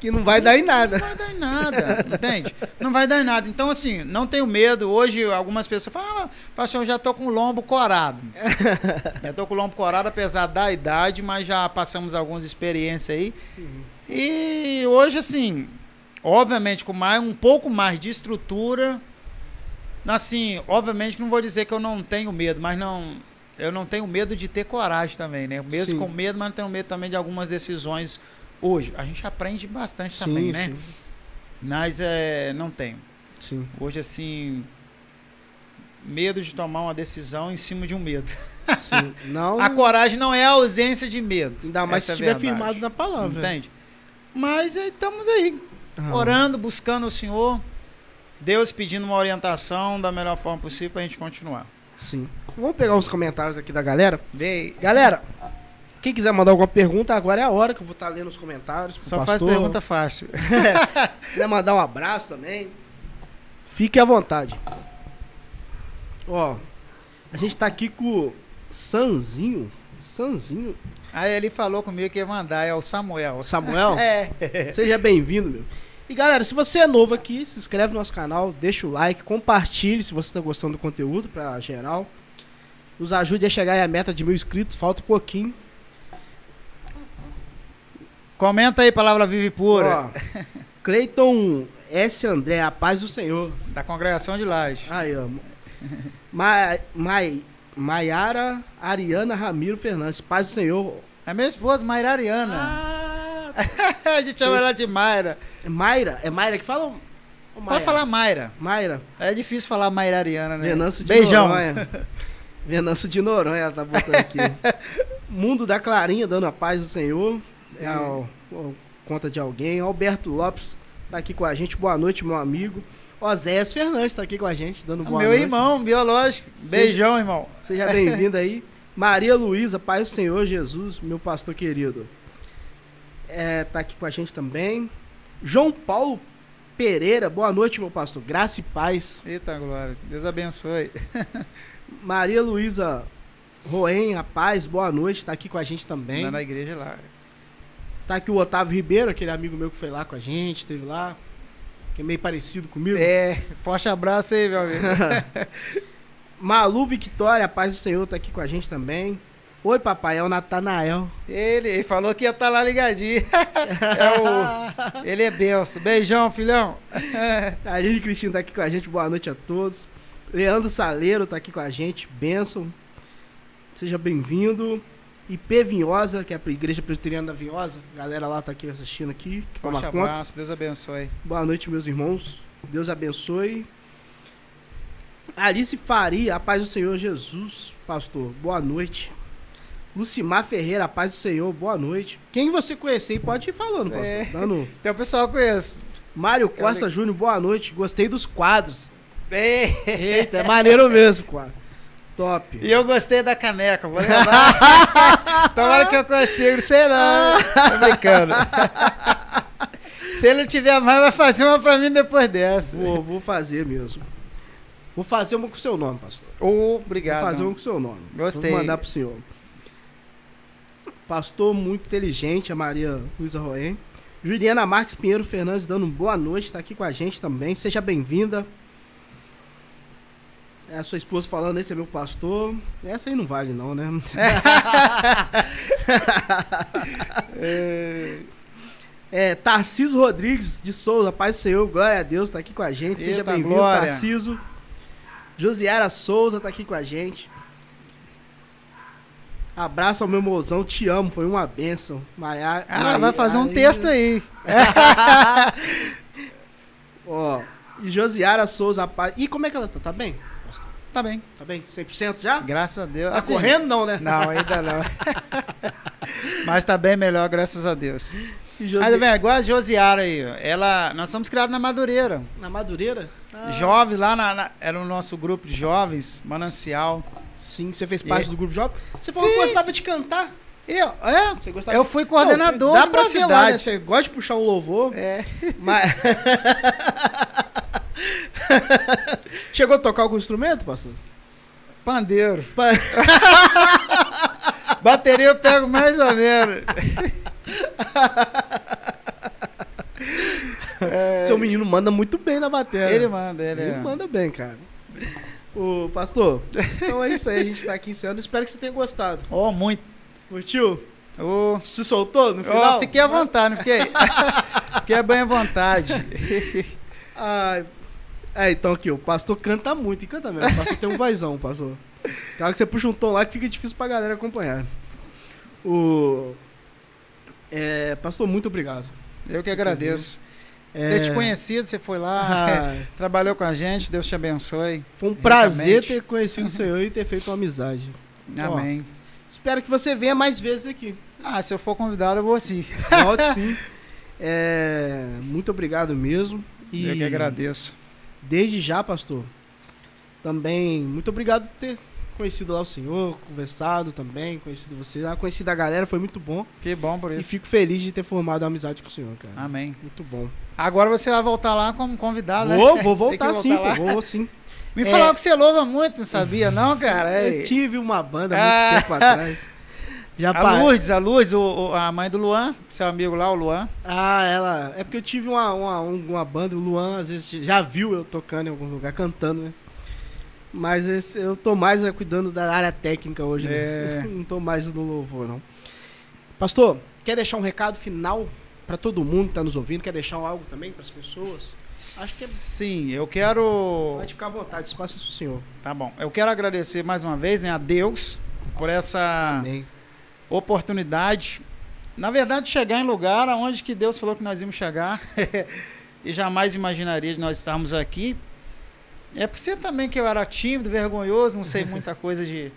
Que não vai dar em nada. Não vai dar em nada, entende? Não vai dar em nada. Então, assim, não tenho medo. Hoje, algumas pessoas falam, ah, pastor, eu já tô com o lombo corado. já tô com o lombo corado, apesar da idade, mas já passamos algumas experiências aí. Uhum. E hoje, assim, obviamente, com mais, um pouco mais de estrutura. Assim, obviamente, não vou dizer que eu não tenho medo, mas não. Eu não tenho medo de ter coragem também, né? Mesmo sim. com medo, mas não tenho medo também de algumas decisões Hoje, a gente aprende bastante sim, também, né? Sim. Mas é, não tenho. Sim. Hoje, assim, medo de tomar uma decisão em cima de um medo. Sim. Não, a coragem não é a ausência de medo. Ainda mais se é estiver firmado na palavra. Entende? Mas aí, estamos aí, ah. orando, buscando o Senhor, Deus pedindo uma orientação da melhor forma possível para a gente continuar. Sim. Vamos pegar os comentários aqui da galera. Vê. Galera, quem quiser mandar alguma pergunta, agora é a hora que eu vou estar lendo os comentários. Só pastor. faz pergunta fácil. Se quiser mandar um abraço também, fique à vontade. Ó, a gente tá aqui com o Sanzinho. Sanzinho. Aí ele falou comigo que ia mandar, é o Samuel. Samuel? é. Seja bem-vindo, meu. E galera, se você é novo aqui, se inscreve no nosso canal, deixa o like, compartilhe se você está gostando do conteúdo para geral. Nos ajude a chegar à meta de mil inscritos, falta um pouquinho. Comenta aí, palavra viva e pura. Cleiton S. André, a paz do Senhor. Da congregação de Laje. Ai, amo. Ma, Mai, Maiara Ariana Ramiro Fernandes, paz do Senhor. É minha esposa, Mayra Ariana. Ah, a gente chama ela de Mayra. É Mayra? É Mayra que fala? Pode falar Mayra. Mayra. É difícil falar Mayra Ariana, né? Venâncio de Beijão. Noronha. Venâncio de Noronha, ela tá botando aqui. Mundo da Clarinha, dando a paz do Senhor é a, a, conta de alguém. Alberto Lopes tá aqui com a gente. Boa noite, meu amigo. Oséias Fernandes tá aqui com a gente, dando boa meu noite. Meu irmão, biológico. Seja, Beijão, irmão. Seja bem-vindo aí. Maria Luísa, Pai do Senhor Jesus, meu pastor querido. É, tá aqui com a gente também. João Paulo Pereira, boa noite, meu pastor. Graça e paz. Eita, glória. Deus abençoe. Maria Luísa Roen, a paz, boa noite, tá aqui com a gente também. Tá na igreja lá. Tá aqui o Otávio Ribeiro, aquele amigo meu que foi lá com a gente, esteve lá. Que é meio parecido comigo. É, forte abraço aí, meu amigo. Malu Victoria, a paz do Senhor, tá aqui com a gente também. Oi, papai, é o Natanael. Ele, ele falou que ia estar tá lá ligadinho. é o, ele é benção. Beijão, filhão. a Aline Cristina tá aqui com a gente, boa noite a todos. Leandro Saleiro tá aqui com a gente, benção. Seja bem-vindo. IP Vinhosa, que é a Igreja Presbiteriana da Vinhosa. A galera lá tá aqui assistindo aqui. Que Forte abraço, Deus abençoe. Boa noite, meus irmãos. Deus abençoe. Alice Faria, a paz do Senhor Jesus, pastor. Boa noite. Lucimar Ferreira, a paz do Senhor, boa noite. Quem você conhecer pode ir falando, pastor. É. Tem o pessoal que conheço. Mário Costa Júnior, boa noite. Gostei dos quadros. É. Eita, é maneiro mesmo, quadro. Top. E eu gostei da caneca, vou levar. Tomara que eu consiga, sei não. Tô brincando. Se ele tiver mais, vai fazer uma pra mim depois dessa. Vou, vou fazer mesmo. Vou fazer uma com o seu nome, pastor. Obrigado. Vou fazer uma com o seu nome. Gostei. Vou mandar pro senhor. Pastor muito inteligente, a Maria Luísa Roen. Juliana Marques Pinheiro Fernandes dando boa noite, está aqui com a gente também. Seja bem-vinda. É a sua esposa falando, esse é meu pastor. Essa aí não vale, não, né? é, é, Tarciso Rodrigues de Souza, Pai do Senhor, glória a Deus, tá aqui com a gente. Seja bem-vindo, Tarciso. Josiara Souza tá aqui com a gente. Abraço ao meu mozão, te amo, foi uma benção. Maia, ah, vai fazer um texto aí. Ó, e Josiara Souza, pai. E como é que ela tá? Tá bem? Tá bem. Tá bem? 100% já? Graças a Deus. Tá assim, correndo não, né? Não, ainda não. Mas tá bem melhor, graças a Deus. Josi... Mas, velho, igual a Josiara aí, ela, nós somos criados na Madureira. Na Madureira? Ah. Jovens, lá na, na, era o nosso grupo de jovens, Manancial. Sim, você fez parte e... do grupo de jovens. Você falou Fiz. que gostava de cantar. Eu, é, Você gostava eu fui coordenador Não, dá pra uma ver lá, né? cidade. Você gosta de puxar um louvor, É. mas... Chegou a tocar algum instrumento, pastor? Pandeiro. Pa- Bateria eu pego mais ou menos. É, Seu menino manda muito bem na bateria. ele manda, ele, Ele é. manda bem, cara. Ô, pastor, então é isso aí, a gente tá aqui encerrando. Espero que você tenha gostado. Oh, muito. Curtiu? Oh, Se soltou no final? oh, fiquei à vontade, não fiquei? fiquei bem à vontade. Ai. É, então aqui, o pastor canta muito e canta mesmo. O pastor tem um vozão, pastor. Claro que você puxa um tom lá que fica difícil pra galera acompanhar. O. É, pastor, muito obrigado. Eu que agradeço. É, Ter te conhecido, você foi lá, ah, trabalhou com a gente, Deus te abençoe. foi um prazer ter conhecido o Senhor e ter feito uma amizade. Ó. Amém. Espero que você venha mais vezes aqui. Ah, se eu for convidado, eu vou sim. Volte sim. É, muito obrigado mesmo. E Eu que agradeço. Desde já, pastor. Também, muito obrigado por ter conhecido lá o senhor, conversado também, conhecido você lá, conhecido a galera, foi muito bom. Que bom por E isso. fico feliz de ter formado uma amizade com o senhor, cara. Amém. Muito bom. Agora você vai voltar lá como convidado, Vou, né? vou voltar sim, lá. pô, vou sim. Me É. falaram que você louva muito, não sabia, não, cara? Eu É. tive uma banda muito Ah. tempo atrás. Já A pa- Lourdes, a Lourdes, o, o- a mãe do Luan, seu amigo lá, o Luan. Ah, ela. É porque eu tive uma, uma, um- uma banda, o Luan às vezes já viu eu tocando em algum lugar, cantando, né? Mas esse- eu tô mais é, cuidando da área técnica hoje, né? É. Não tô mais no louvor, não. Pastor, quer deixar um recado final pra todo mundo que tá nos ouvindo? Quer deixar algo também pras pessoas? Acho que é- Sim, eu quero. Pode ficar à vontade, espaço é do senhor. Tá bom. Eu quero agradecer mais uma vez, né, a Deus por essa Amém. Oportunidade. Na verdade, chegar em lugar aonde que Deus falou que nós íamos chegar. e jamais imaginaria de nós estarmos aqui. É por ser também que eu era tímido, vergonhoso, não sei muita coisa de,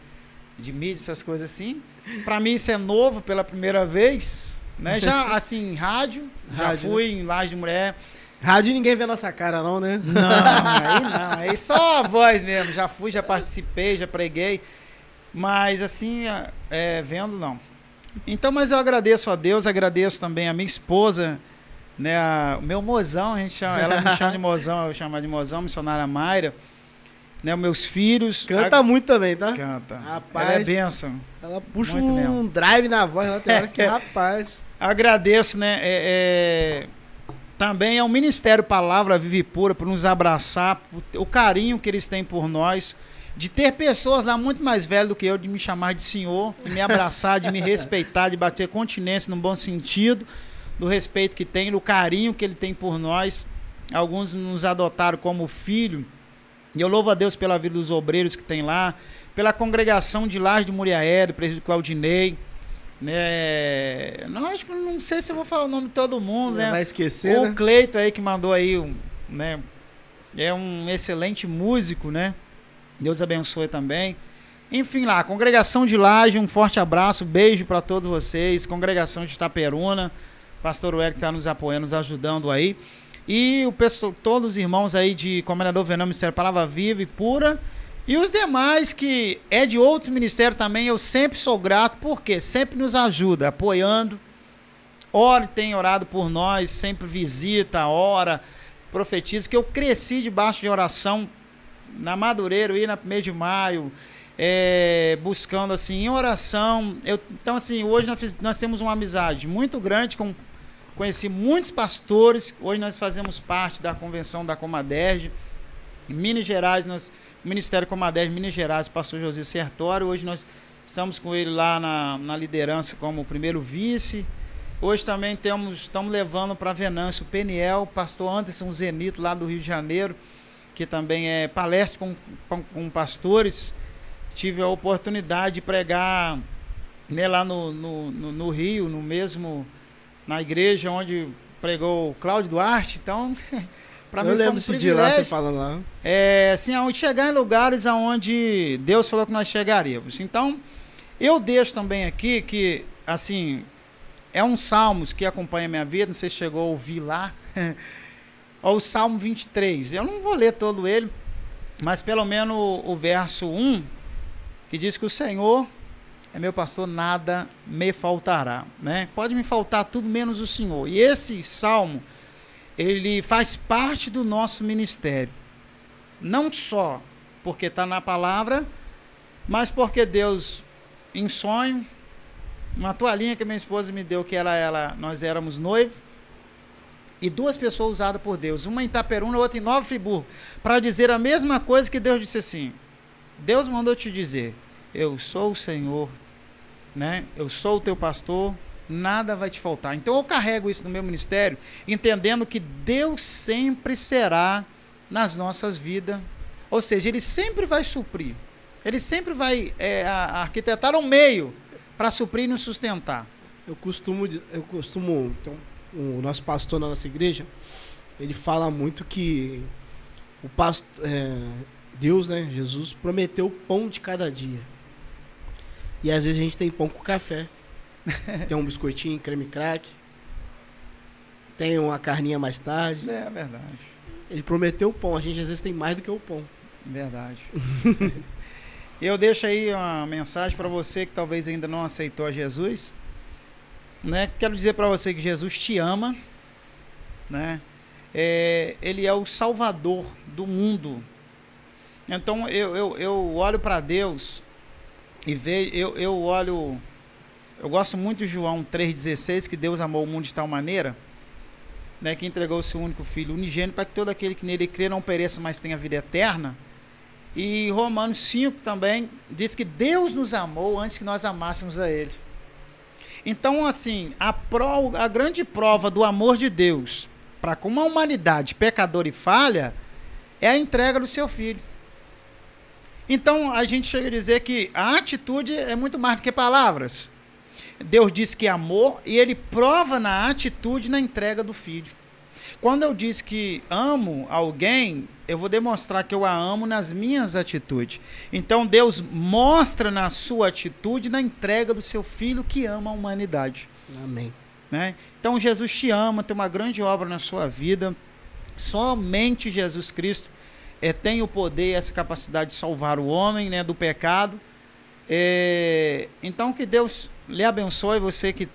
de mídia, essas coisas assim. Para mim isso é novo pela primeira vez, né? Já assim, em rádio, já Rádio, fui em Laje de Mulher. Rádio ninguém vê nossa cara, não, né? Não, aí não, aí só a voz mesmo. Já fui, já participei, já preguei. Mas assim, é, vendo não. Então, mas eu agradeço a Deus, agradeço também a minha esposa, né, a- o meu mozão, a gente chama, ela me chama de mozão, eu chamo de mozão, missionária Mayra, né, meus filhos. Canta a- muito também, tá? Canta. Rapaz. Ela é bênção. Ela puxa Muito um mesmo. drive na voz, ela tem hora que, rapaz. Agradeço, né? é- é, também ao Ministério Palavra Vive Pura por nos abraçar, por o carinho que eles têm por nós, de ter pessoas lá muito mais velhas do que eu, de me chamar de senhor, de me abraçar, de me respeitar, de bater continência no bom sentido, do respeito que tem, do carinho que ele tem por nós. Alguns nos adotaram como filho. E eu louvo a Deus pela vida dos obreiros que tem lá, pela congregação de Laje de Muriaé, do presídio Claudinei. Né? Não, acho que não sei se eu vou falar o nome de todo mundo, né? vai esquecer, o né? Cleito aí que mandou aí, um, né? É um excelente músico, né? Deus abençoe também. Enfim, lá, congregação de Laje, um forte abraço, beijo para todos vocês. Congregação de Itaperuna, pastor Eric está nos apoiando, nos ajudando aí. E o pessoal, todos os irmãos aí de Comendador Venão, Ministério Palavra Viva e Pura. E os demais que é de outros ministérios também, eu sempre sou grato, porque sempre nos ajuda, apoiando. Ora, tem orado por nós, sempre visita, ora, profetiza, que eu cresci debaixo de oração na Madureira, ir na 1 de maio, é, buscando assim, em oração. Eu, então, assim, hoje nós, fiz- nós temos uma amizade muito grande com. Conheci muitos pastores, hoje nós fazemos parte da convenção da Comaderge. Em Minas Gerais, nós, Ministério Comaderge, Minas Gerais, pastor José Sertório, hoje nós estamos com ele lá na, na liderança como primeiro vice. Hoje também temos, estamos levando para Venâncio Peniel, pastor Anderson Zenito, lá do Rio de Janeiro, que também é palestra com, com, pastores. Tive a oportunidade de pregar né, lá no, no, no, no Rio, no mesmo, na igreja onde pregou Cláudio Duarte. Então, para mim Eu foi lembro um esse dia lá, você falando lá. É, assim, aonde chegar em lugares aonde Deus falou que nós chegaríamos. Então, eu deixo também aqui que, assim, é um Salmos que acompanha a minha vida, não sei se chegou a ouvir lá. É o Salmo 23. Eu não vou ler todo ele, mas pelo menos o, o verso 1, que diz que o Senhor é meu pastor, nada me faltará, né? Pode me faltar tudo menos o Senhor. E esse salmo, ele faz parte do nosso ministério. Não só porque está na palavra, mas porque Deus, em sonho, uma toalhinha que minha esposa me deu, que ela, ela, nós éramos noivos, e duas pessoas usadas por Deus, uma em Itaperuna, outra em Nova Friburgo, para dizer a mesma coisa que Deus disse assim: Deus mandou te dizer, eu sou o Senhor, né? Eu sou o teu pastor, nada vai te faltar. Então eu carrego isso no meu ministério, entendendo que Deus sempre será nas nossas vidas, ou seja, Ele sempre vai suprir, Ele sempre vai é, arquitetar um meio para suprir e nos sustentar. Eu costumo, eu costumo, então, o nosso pastor na nossa igreja, ele fala muito que o pastor, é, Deus, né, Jesus prometeu o pão de cada dia. E às vezes a gente tem pão com café. tem um biscoitinho, creme crack. Tem uma carninha mais tarde. É verdade. Ele prometeu o pão, a gente às vezes tem mais do que o pão. Verdade. Eu deixo aí uma mensagem para você que talvez ainda não aceitou a Jesus. Né? Quero dizer para você que Jesus te ama. Né? É, ele é o salvador do mundo. Então eu, eu, eu olho para Deus e vejo, eu, eu olho, eu gosto muito de João 3,16, que Deus amou o mundo de tal maneira, né, que entregou o seu único filho unigênito para que todo aquele que nele crê não pereça, mas tenha vida eterna. E Romanos 5 também diz que Deus nos amou antes que nós amássemos a Ele. Então, assim, a, pro, a grande prova do amor de Deus para com uma humanidade pecadora e falha é a entrega do seu filho. Então a gente chega a dizer que a atitude é muito mais do que palavras. Deus diz que é amor e ele prova na atitude na entrega do filho. Quando eu diz que amo alguém, eu vou demonstrar que eu a amo nas minhas atitudes. Então Deus mostra na sua atitude na entrega do seu filho que ama a humanidade. Amém. Né? Então Jesus te ama, tem uma grande obra na sua vida. Somente Jesus Cristo é, tem o poder e essa capacidade de salvar o homem né, do pecado. É, então que Deus lhe abençoe, você que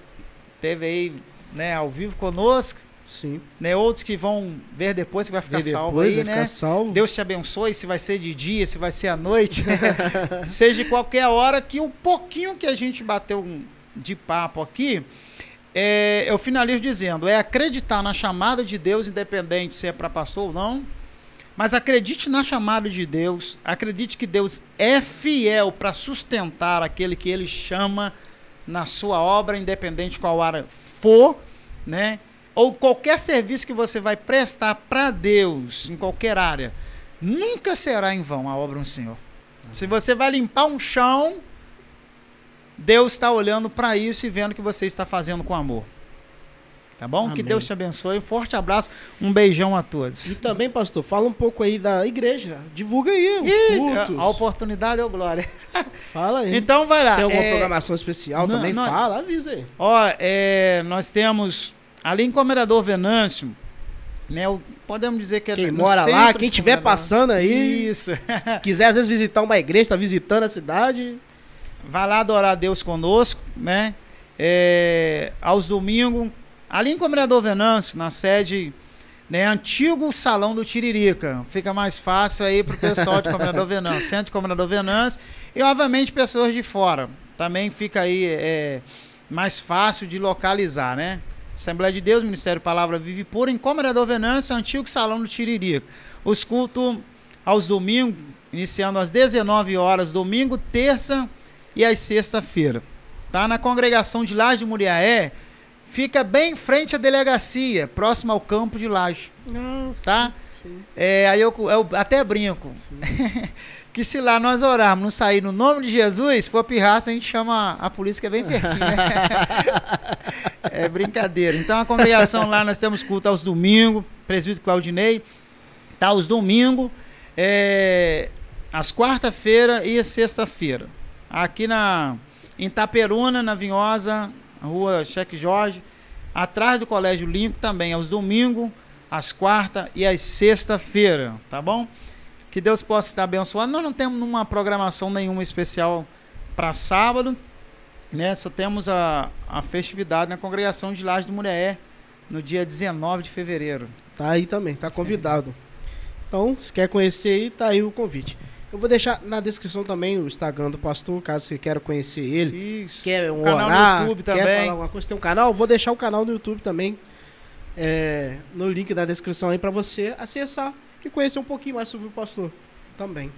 esteve aí né, ao vivo conosco. Sim. Né, outros que vão ver depois que vai ficar ver salvo depois, aí, vai né? Ficar salvo. Deus te abençoe, se vai ser de dia, se vai ser à noite, seja de qualquer hora, que o pouquinho que a gente bateu de papo aqui, é, eu finalizo dizendo, é acreditar na chamada de Deus, independente se é para pastor ou não, mas acredite na chamada de Deus, acredite que Deus é fiel para sustentar aquele que ele chama na sua obra, independente qual área for, né? Ou qualquer serviço que você vai prestar para Deus em qualquer área, nunca será em vão a obra do Senhor. Se você vai limpar um chão, Deus está olhando para isso e vendo que você está fazendo com amor. Tá bom? Amém. Que Deus te abençoe. Um forte abraço, um beijão a todos. E também, pastor, fala um pouco aí da igreja. Divulga aí os cultos. A oportunidade é o glória. Fala aí. Então vai lá. Tem alguma é... programação especial não, também? Nós... Fala, avisa aí. Olha, é... nós temos ali em Comendador Venâncio, né, podemos dizer que é quem mora lá, quem estiver passando aí, isso, quiser às vezes visitar uma igreja, está visitando a cidade, vai lá adorar a Deus conosco, né? É, aos domingos Ali em Comendador Venâncio, na sede, né, antigo salão do Tiririca. Fica mais fácil aí para o pessoal de Comendador Venâncio, centro de Comendador Venâncio e, obviamente, pessoas de fora. Também fica aí é, mais fácil de localizar, né? Assembleia de Deus, Ministério Palavra Vive Pura, em Comendador Venâncio, antigo salão do Tiririca. Os cultos aos domingos, iniciando às 19 horas, domingo, terça e às sexta-feira. Tá? Na congregação de Laje de Muriaé, Fica bem em frente à delegacia, próximo ao campo de Laje. Nossa, tá? Sim. É, aí eu, eu até brinco. que se lá nós orarmos, não sair no nome de Jesus, se for pirraça, a gente chama a polícia que é bem pertinho. Né? é brincadeira. Então a congregação lá, nós temos culto aos domingos, presbítero Claudinei, tá aos domingos, é, às quarta-feira e sexta-feira. Aqui na em Itaperuna, na Vinhosa, rua Cheque Jorge, atrás do Colégio Limpo também, aos domingos, às quarta e às sexta-feira, tá bom? Que Deus possa estar abençoando. Nós não temos uma programação nenhuma especial para sábado, né, só temos a, a festividade na congregação de Laje do Mulher no dia 19 de fevereiro. Tá aí também, tá convidado. Então, se quer conhecer aí, tá aí o convite. Eu vou deixar na descrição também o Instagram do pastor, caso você queira conhecer ele. Isso. Quer um canal no orar, YouTube quer também. falar alguma coisa, tem um canal? Vou deixar o canal no YouTube também. é, no link da descrição aí pra você acessar e conhecer um pouquinho mais sobre o pastor também.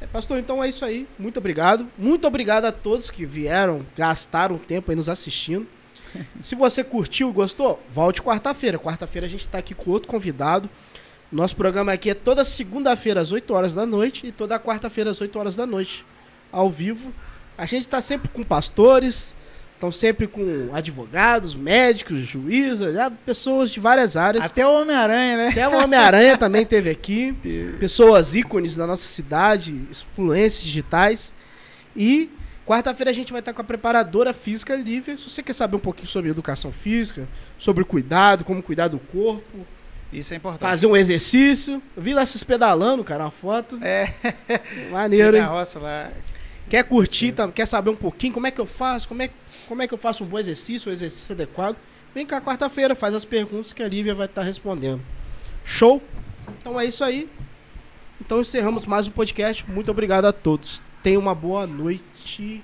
É, pastor, então é isso aí. Muito obrigado. Muito obrigado a todos que vieram, gastaram tempo aí nos assistindo. Se você curtiu, gostou, volte quarta-feira. Quarta-feira a gente tá aqui com outro convidado. Nosso programa aqui é toda segunda-feira às 8 horas da noite e toda quarta-feira às 8 horas da noite, ao vivo. A gente está sempre com pastores, estão sempre com advogados, médicos, juízes, pessoas de várias áreas. Até o Homem-Aranha, né? Até o Homem-Aranha também teve aqui. Pessoas ícones da nossa cidade, influências digitais. E quarta-feira a gente vai estar com a preparadora física Lívia. Se você quer saber um pouquinho sobre educação física, sobre cuidado, como cuidar do corpo, Isso é importante. fazer um exercício. Eu vi lá vocês pedalando, cara, uma foto. É, Maneiro, na hein? roça lá. Quer curtir, tá? quer saber um pouquinho como é que eu faço, como é, como é que eu faço um bom exercício, um exercício adequado. Vem cá quarta-feira, faz as perguntas que a Lívia vai estar respondendo. Show? Então é isso aí. Então encerramos mais um podcast. Muito obrigado a todos. Tenha uma boa noite.